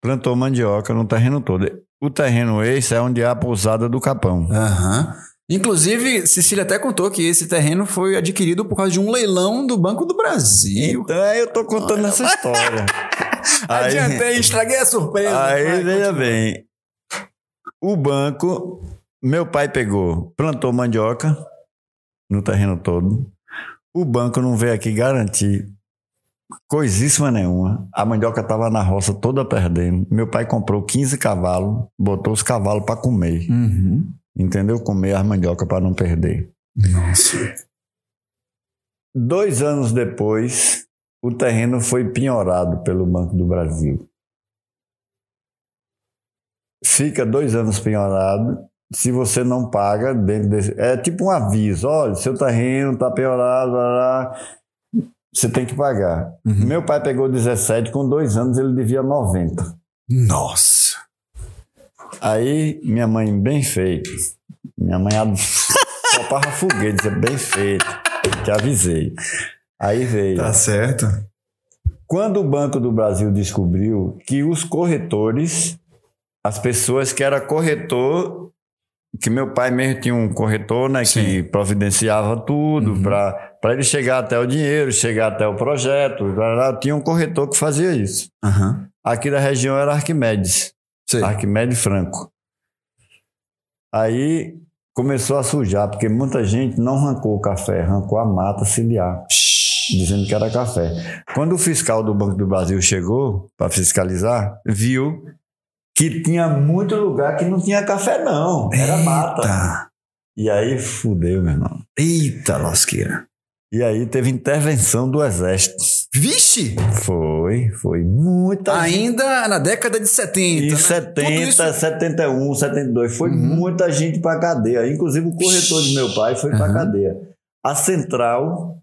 H: plantou mandioca no terreno todo. O terreno esse é onde é a pousada do Capão.
E: Aham. Inclusive, Cecília até contou que esse terreno foi adquirido por causa de um leilão do Banco do Brasil.
H: Então aí eu tô contando essa história. Aí-
E: Adiantei, estraguei a surpresa.
H: Aí,
E: Vai,
H: veja
E: continua.
H: bem. O banco, meu pai pegou, plantou mandioca no terreno todo. O banco não veio aqui garantir coisíssima nenhuma. A mandioca estava na roça toda perdendo. Meu pai comprou 15 cavalos, botou os cavalos para comer.
E: Uhum.
H: Entendeu? Comer as mandioca para não perder.
E: Nossa.
H: Dois anos depois, o terreno foi penhorado pelo Banco do Brasil. Fica dois anos penhorado. Se você não paga dentro desse. É tipo um aviso: olha, seu terreno está penhorado, blá, blá, você tem que pagar.
E: Uhum.
H: Meu pai pegou 17, com dois anos ele devia 90.
E: Nossa.
H: Aí minha mãe, bem feito. Minha mãe topava foguete, dizia bem feito. Que avisei. Aí veio.
E: Tá certo.
H: Quando o Banco do Brasil descobriu que os corretores, as pessoas que era corretor, que meu pai mesmo tinha um corretor, né, que providenciava tudo para ele chegar até o dinheiro, chegar até o projeto, tinha um corretor que fazia isso.
E: Aham.
H: Aqui da região era Arquimedes,
E: Sei.
H: Arquimedes Franco. Aí começou a sujar, porque muita gente não arrancou o café, arrancou a mata ciliar, dizendo que era café. Quando o fiscal do Banco do Brasil chegou para fiscalizar, viu que tinha muito lugar que não tinha café, não. Era mata.
E: Eita.
H: E aí fudeu, meu irmão.
E: Eita, lasqueira.
H: E aí teve intervenção do exército.
E: Vixe!
H: Foi, foi muita gente.
E: Ainda na década de 70.
H: Em
E: né? Tudo
H: 70,
E: isso-
H: 71, 72, foi
E: Uhum.
H: muita gente pra cadeia. Inclusive o corretor de meu pai foi pra
E: Uhum.
H: cadeia. A central,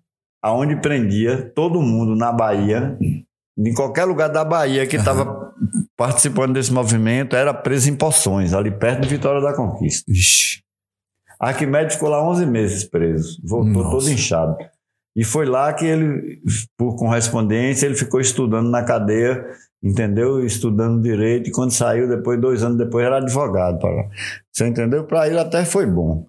H: aonde prendia todo mundo na Bahia, em qualquer lugar da Bahia que estava participando desse movimento, era preso em Poções, ali perto de Vitória da Conquista.
E: Vixe.
H: Arquimedes ficou lá 11 meses preso, voltou
E: Nossa.
H: todo inchado. E foi lá que ele, por correspondência, ele ficou estudando na cadeia, entendeu? Estudando direito, e quando saiu, depois, dois anos depois, era advogado. Para lá. Você entendeu? Para ele até foi bom.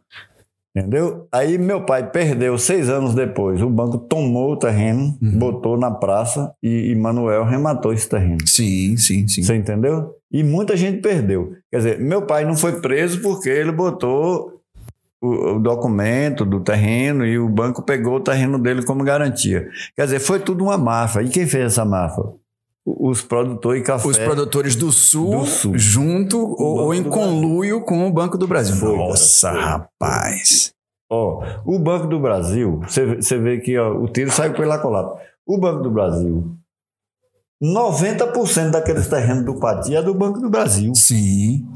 H: Entendeu? Aí meu pai perdeu seis anos depois. O banco tomou o terreno,
E: Uhum.
H: botou na praça e, e Manuel rematou esse terreno.
E: Sim, sim, sim.
H: Você entendeu? E muita gente perdeu. Quer dizer, meu pai não foi preso porque ele botou o, o documento do terreno e o banco pegou o terreno dele como garantia. Quer dizer, foi tudo uma máfia. E quem fez essa máfia? Os produtores de café.
E: Os produtores do Sul,
H: Do Sul.
E: junto ou, ou em conluio com o Banco do Brasil.
H: Foi,
E: Nossa,
H: foi.
E: rapaz.
H: Ó, o Banco do Brasil, você vê- você vê que ó, o tiro saiu pela colada. O Banco do Brasil, 90% daqueles terrenos do Pati é do Banco do Brasil.
E: Sim.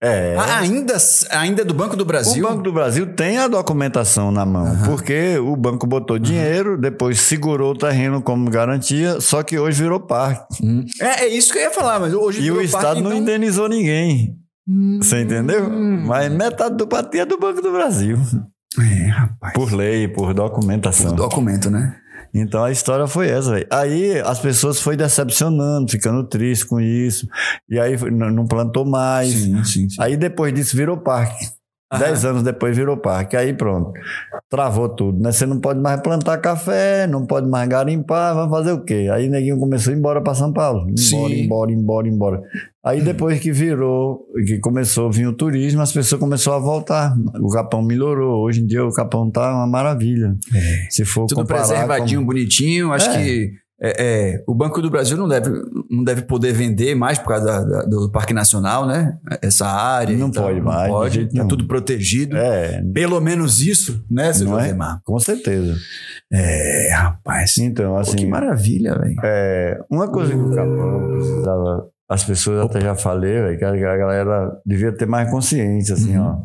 H: É.
E: Ah, ainda, ainda do Banco do Brasil?
H: O Banco do Brasil tem a documentação na mão, porque o banco botou dinheiro, depois segurou o terreno como garantia, só que hoje virou parque.
E: Hum. É, é isso que eu ia falar, mas hoje
H: E o Estado
E: parque,
H: não
E: então-
H: indenizou ninguém. Você entendeu?
E: Hum.
H: Mas metade do patia é do Banco do Brasil.
E: É, rapaz.
H: Por lei, por documentação.
E: Documento, né?
H: Então a história foi essa, velho. Aí as pessoas foi decepcionando, ficando tristes com isso. E aí não plantou mais.
E: Sim, sim, sim.
H: Aí depois disso virou parque. Dez anos depois virou parque. Aí pronto. Travou tudo, né? Você não pode mais plantar café, não pode mais garimpar, vai fazer o quê? Aí neguinho começou a ir embora para São Paulo. Embora,
E: Sim.
H: embora, embora, embora. Aí depois que virou, que começou a vir o turismo, as pessoas começaram a voltar. O Capão melhorou. Hoje em dia o Capão tá uma maravilha. Se for
E: É. Tudo
H: comparar
E: preservadinho,
H: com-
E: bonitinho. Acho
H: É.
E: que é, é, o Banco do Brasil não deve, não deve poder vender mais por causa da- da- do Parque Nacional, né? Essa área.
H: Não pode mais,
E: Não pode. Tá tudo protegido.
H: É,
E: Pelo menos isso, né, seu
H: Não é? Com certeza.
E: É, rapaz.
H: Então,
E: Pô,
H: assim,
E: que maravilha, velho.
H: É, uma coisa que o Capão precisava, as pessoas até já falei, véio, que a a galera devia ter mais consciência, assim,
E: Uhum.
H: ó.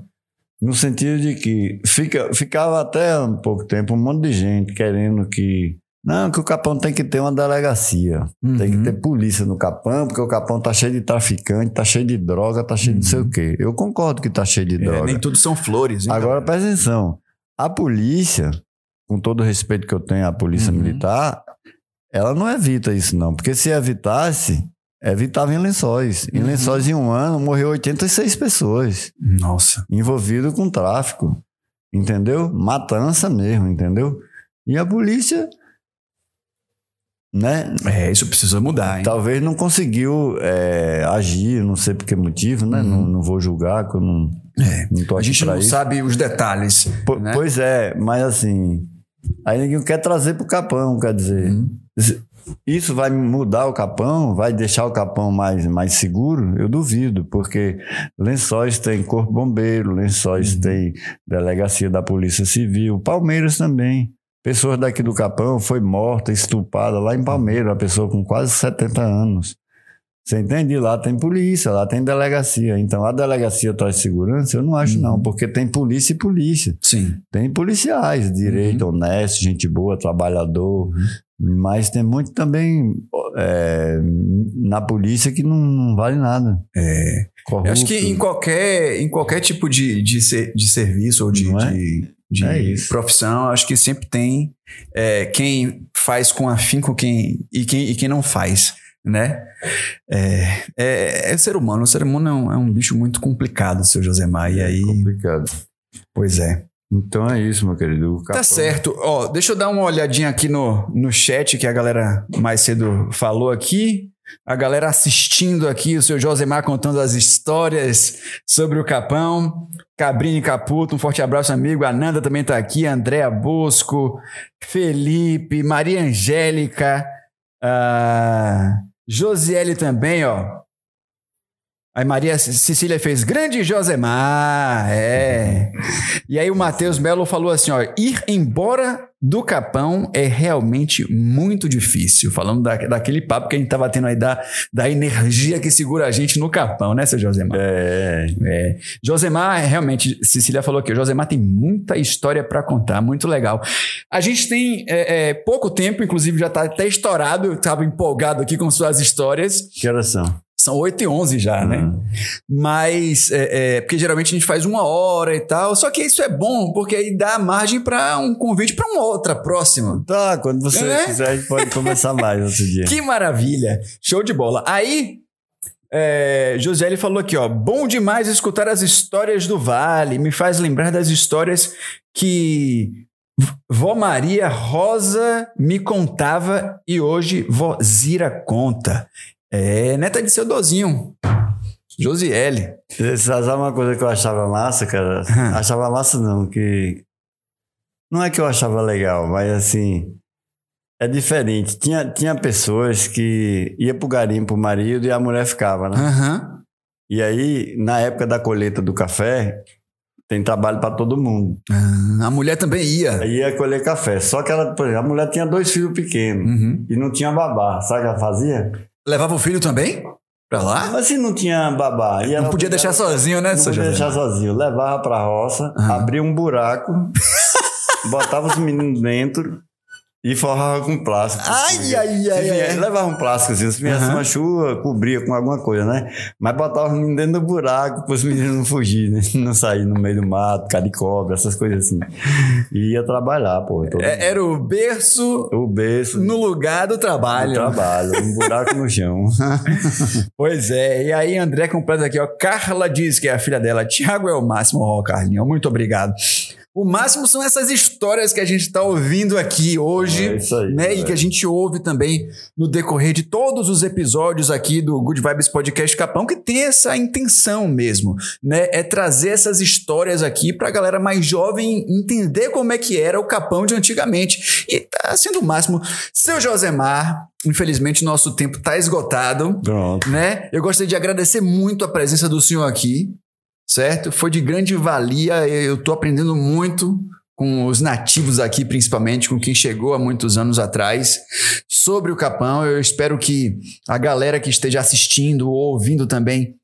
H: No sentido de que fica, ficava até um pouco tempo um monte de gente querendo que. Não, que o Capão tem que ter uma delegacia. Tem que
E: Uhum.
H: ter polícia no Capão, porque o Capão tá cheio de traficante, tá cheio de droga, tá cheio de não sei o quê. Eu concordo que tá cheio de
E: Uhum. É,
H: droga.
E: nem tudo são flores. então.
H: Agora, presta atenção. A polícia, com todo o respeito que eu tenho à polícia
E: Uhum.
H: militar, ela não evita isso, não. Porque se evitasse, evitava em lençóis. Em
E: Uhum.
H: lençóis, em um ano, morreu 86 pessoas
E: Nossa.
H: envolvidas com tráfico. Entendeu? Matança mesmo, entendeu? E a polícia, né?
E: É, isso precisa mudar, hein?
H: Talvez não conseguiu é, agir, não sei por que motivo, né?
E: Uhum.
H: Não, não vou julgar, que eu não,
E: É.
H: não
E: A gente não
H: isso.
E: sabe os detalhes.
H: Po-
E: né?
H: Pois é, mas assim, aí ninguém quer trazer pro Capão, quer dizer,
E: Uhum.
H: isso vai mudar o Capão, vai deixar o Capão mais, mais seguro? Eu duvido, porque Lençóis tem Corpo Bombeiro, Lençóis
E: Uhum.
H: tem Delegacia da Polícia Civil, Palmeiras também. Pessoas daqui do Capão foi morta, estuprada lá em Palmeiras, uma pessoa com quase 70 anos. Você entende? Lá tem polícia, lá tem delegacia. Então a delegacia traz segurança? Eu não acho, não, porque tem polícia e polícia.
E: Sim.
H: Tem policiais, direito, honesto, gente boa, trabalhador, mas tem muito também é, na polícia que não, não vale nada.
E: É.
H: Corrupto.
E: Eu acho que em qualquer, em qualquer tipo de, de, ser- de serviço ou de,
H: é?
E: de, de
H: É isso.
E: profissão, acho que sempre tem é, quem faz com afinco quem, e, quem, e quem não faz, né? É, é, é ser humano. O ser humano é um, é um bicho muito complicado, seu Josemar. E aí,
H: complicado.
E: pois é.
H: Então é isso, meu querido.
E: Tá
H: Capão-
E: certo. Ó, deixa eu dar uma olhadinha aqui no, no chat que a galera mais cedo falou aqui. A galera assistindo aqui, o seu Josemar contando as histórias sobre o Capão. Cabrini Caputo, um forte abraço, amigo. A Nanda também tá aqui. Andréa Bosco, Felipe, Maria Angélica, ah, Josiele também, ó. Aí Maria Cecília fez grande Josemar, é. E aí o Matheus Melo falou assim, ó, ir embora do Capão é realmente muito difícil. Falando da, daquele papo que a gente tava tendo aí da, da energia que segura a gente no Capão, né, seu Josemar?
H: É,
E: É. Josemar, realmente, Cecília falou aqui, o Josemar tem muita história para contar, muito legal. A gente tem é, é, pouco tempo, inclusive já tá até estourado, eu tava empolgado aqui com suas histórias.
H: que horas são?
E: São 8 e 11 já, né?
H: Hum.
E: Mas, é, é, porque geralmente a gente faz uma hora e tal, só que isso é bom, porque aí dá margem para um convite para uma outra próxima.
H: Tá, quando você
E: É?
H: quiser, a gente pode começar mais outro dia.
E: Que maravilha! Show de bola. Aí, é, Josiele falou aqui, ó. Bom demais escutar as histórias do Vale. Me faz lembrar das histórias que Vó Maria Rosa me contava e hoje Vó Zira conta. É, neta de seu dozinho. Josiele.
H: Sabe uma coisa que eu achava massa, cara? Achava massa não, que... Não é que eu achava legal, mas assim... É diferente. Tinha, tinha pessoas que ia pro garimpo o marido e a mulher ficava, né?
E: Aham.
H: E aí, na época da colheita do café, tem trabalho para todo mundo.
E: Ah, a mulher também ia.
H: Ia colher café. Só que ela, por exemplo, a mulher tinha dois filhos pequenos
E: Uhum.
H: e não tinha babá. Sabe o que ela fazia?
E: Levava o filho também? Pra lá?
H: Mas se não tinha babá. ela
E: Não podia deixar sozinho, né,
H: Não podia deixar sozinho. Levava pra roça,
E: Aham.
H: abria um buraco, botava os meninos dentro e forrava com plástico.
E: Ai, ai, ai,
H: vier-
E: ai.
H: Levava um plástico assim, se viesse
E: Aham.
H: uma chuva, cobria com alguma coisa, né? Mas botava os meninos dentro do buraco para os meninos não fugirem, né? não sair no meio do mato, cara de cobra, essas coisas assim. E ia trabalhar, pô.
E: É- Era o berço
H: O berço
E: no lugar do
H: do
E: trabalho.
H: trabalho, um buraco no chão.
E: Pois é, e aí André completa aqui, ó. Carla diz que é a filha dela. Tiago é o máximo, ó, Carlinhos. Muito obrigado. O máximo são essas histórias que a gente está ouvindo aqui hoje,
H: É isso aí,
E: né? E
H: velho.
E: que a gente ouve também no decorrer de todos os episódios aqui do Good Vibes Podcast Capão, que tem essa intenção mesmo, né? É trazer essas histórias aqui para a galera mais jovem entender como é que era o Capão de antigamente. E tá sendo o máximo. Seu Josemar, infelizmente nosso tempo tá esgotado
H: Pronto.
E: né? Eu gostaria de agradecer muito a presença do senhor aqui, certo? Foi de grande valia, eu tô aprendendo muito com os nativos aqui, principalmente, com quem chegou há muitos anos atrás, sobre o Capão. Eu espero que a galera que esteja assistindo ou ouvindo também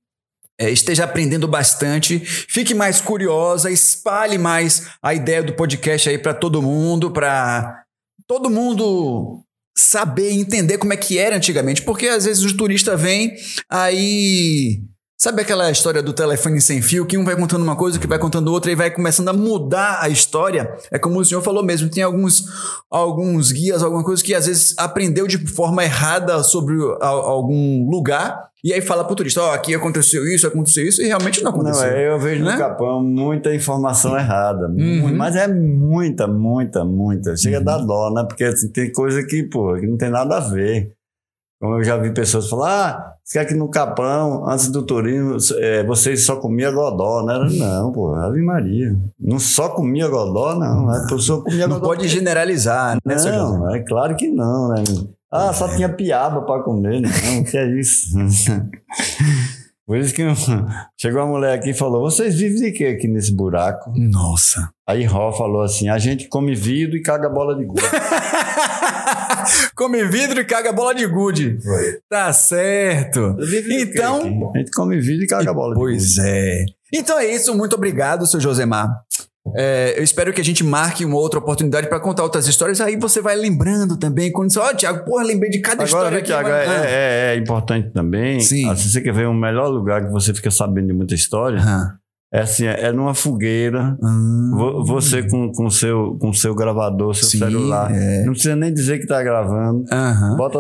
E: é, esteja aprendendo bastante, fique mais curiosa, espalhe mais a ideia do podcast aí para todo mundo, para todo mundo saber entender como é que era antigamente, porque às vezes o turista vem aí Sabe aquela história do telefone sem fio, que um vai contando uma coisa, que vai contando outra e vai começando a mudar a história? É como o senhor falou mesmo, tem alguns, alguns guias, alguma coisa que às vezes aprendeu de forma errada sobre a- algum lugar e aí fala pro turista, ó, aqui aconteceu isso, aconteceu isso, e realmente não
H: Não,
E: aconteceu.
H: é, eu vejo
E: né?
H: no Capão muita informação errada.
E: Uhum.
H: Mas é muita, muita, muita. Chega a dar dó, né? Porque assim, tem coisa que, pô, que não tem nada a ver. Como eu já vi pessoas falar, ah, você quer que no Capão, antes do turismo, é, vocês só comiam godó, né? Não, pô, Ave Maria. Não só comia godó, não. A pessoa comia
E: Não
H: godó.
E: pode generalizar, né, seu José?
H: Não, é claro que não, né? Ah, só tinha piaba pra comer, não, que é isso. Por isso que chegou uma mulher aqui e falou: Vocês vivem de quê aqui nesse buraco?
E: Nossa.
H: Aí Ró falou assim: A gente come vidro e caga bola de gude.
E: Come vidro e caga bola de gude. Tá certo. Então-?
H: A gente come vidro e caga bola de
E: Pois
H: gude.
E: é. Então é isso. Muito obrigado, seu Josemar. É, eu espero que a gente marque uma outra oportunidade para contar outras histórias. Aí você vai lembrando também. Quando você, ó, Tiago, porra, lembrei de cada
H: Agora,
E: história aqui.
H: Thiago,
E: mas-
H: é, é- é importante também.
E: Sim.
H: ah, se você quer ver um melhor lugar que você fica sabendo de muita história,
E: Ah.
H: é assim: é numa fogueira. Vo- Você com o seu, com seu gravador, seu
E: Sim,
H: celular.
E: é.
H: Não precisa nem dizer que tá gravando.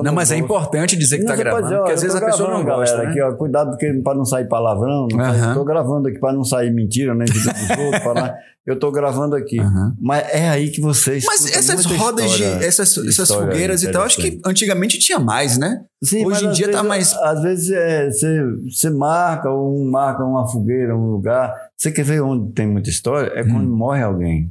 E: Não, mas é
H: bolso.
E: importante dizer que tá
H: pode
E: gravando,
H: dizer,
E: porque às vezes a pessoa não
H: gravando,
E: gosta,
H: galera,
E: né?
H: aqui, ó, cuidado pra não sair palavrão. Tô gravando aqui pra não sair mentira, nem vida dos outros. pra eu tô gravando aqui.
E: Aham.
H: Mas é aí que vocês.
E: Mas essas rodas de. Essas, essas fogueiras e tal, acho que antigamente tinha mais, né?
H: Sim,
E: Hoje em dia tá
H: vezes-
E: mais-
H: Às vezes é, você, você marca, um marca uma fogueira, um lugar. Você quer ver onde tem muita história? É
E: Hum.
H: quando morre alguém.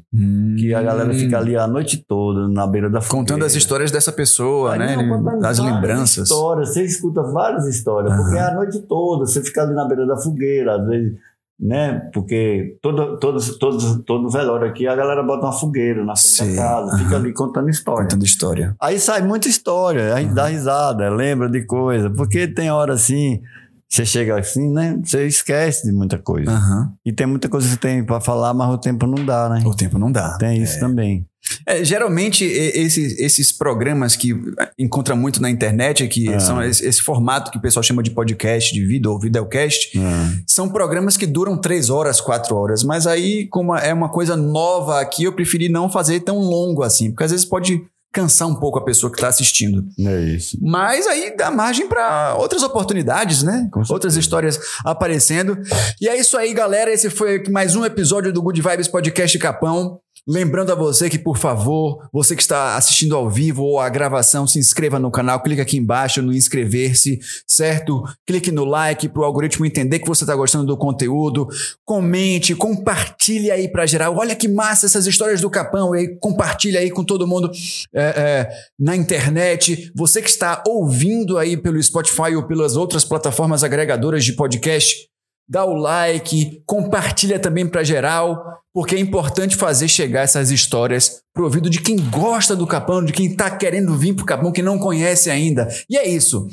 H: Que a galera fica ali a noite toda na beira da fogueira.
E: Contando as histórias dessa pessoa,
H: Aí
E: né?
H: não,
E: As lembranças.
H: Histórias, você escuta várias histórias, porque é a noite toda, você fica ali na beira da fogueira, às vezes, né? Porque todo, todo, todo, todo velório aqui, a galera bota uma fogueira na frente
E: Sim,
H: da casa, fica ali contando história.
E: Contando história.
H: Aí sai muita história, a gente dá risada, lembra de coisa, porque tem hora assim, você chega assim, né? Você esquece de muita coisa.
E: Aham.
H: E tem muita coisa que você tem pra falar, mas o tempo não dá, né?
E: O tempo não dá.
H: Tem isso também.
E: É, geralmente, esses, esses programas que encontra muito na internet, que
H: Ah.
E: são esse, esse formato que o pessoal chama de podcast de vídeo ou videocast,
H: Ah.
E: são programas que duram três horas, quatro horas. Mas aí, como é uma coisa nova aqui, eu preferi não fazer tão longo assim, porque às vezes pode cansar um pouco a pessoa que está assistindo.
H: É isso.
E: Mas aí dá margem para outras oportunidades, né? Outras histórias aparecendo. E é isso aí, galera. Esse foi mais um episódio do Good Vibes Podcast Capão. Lembrando a você que, por favor, você que está assistindo ao vivo ou a gravação, se inscreva no canal, clica aqui embaixo no inscrever-se, certo? Clique no like para o algoritmo entender que você está gostando do conteúdo. Comente, compartilhe aí para geral. Olha que massa essas histórias do Capão. E compartilha aí com todo mundo é, é, na internet. Você que está ouvindo aí pelo Spotify ou pelas outras plataformas agregadoras de podcast, dá o like, compartilha também para geral, porque é importante fazer chegar essas histórias pro ouvido de quem gosta do Capão, de quem tá querendo vir pro Capão, que não conhece ainda. E é isso.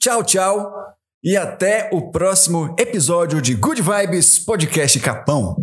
E: Tchau, tchau. E até o próximo episódio de Good Vibes Podcast Capão.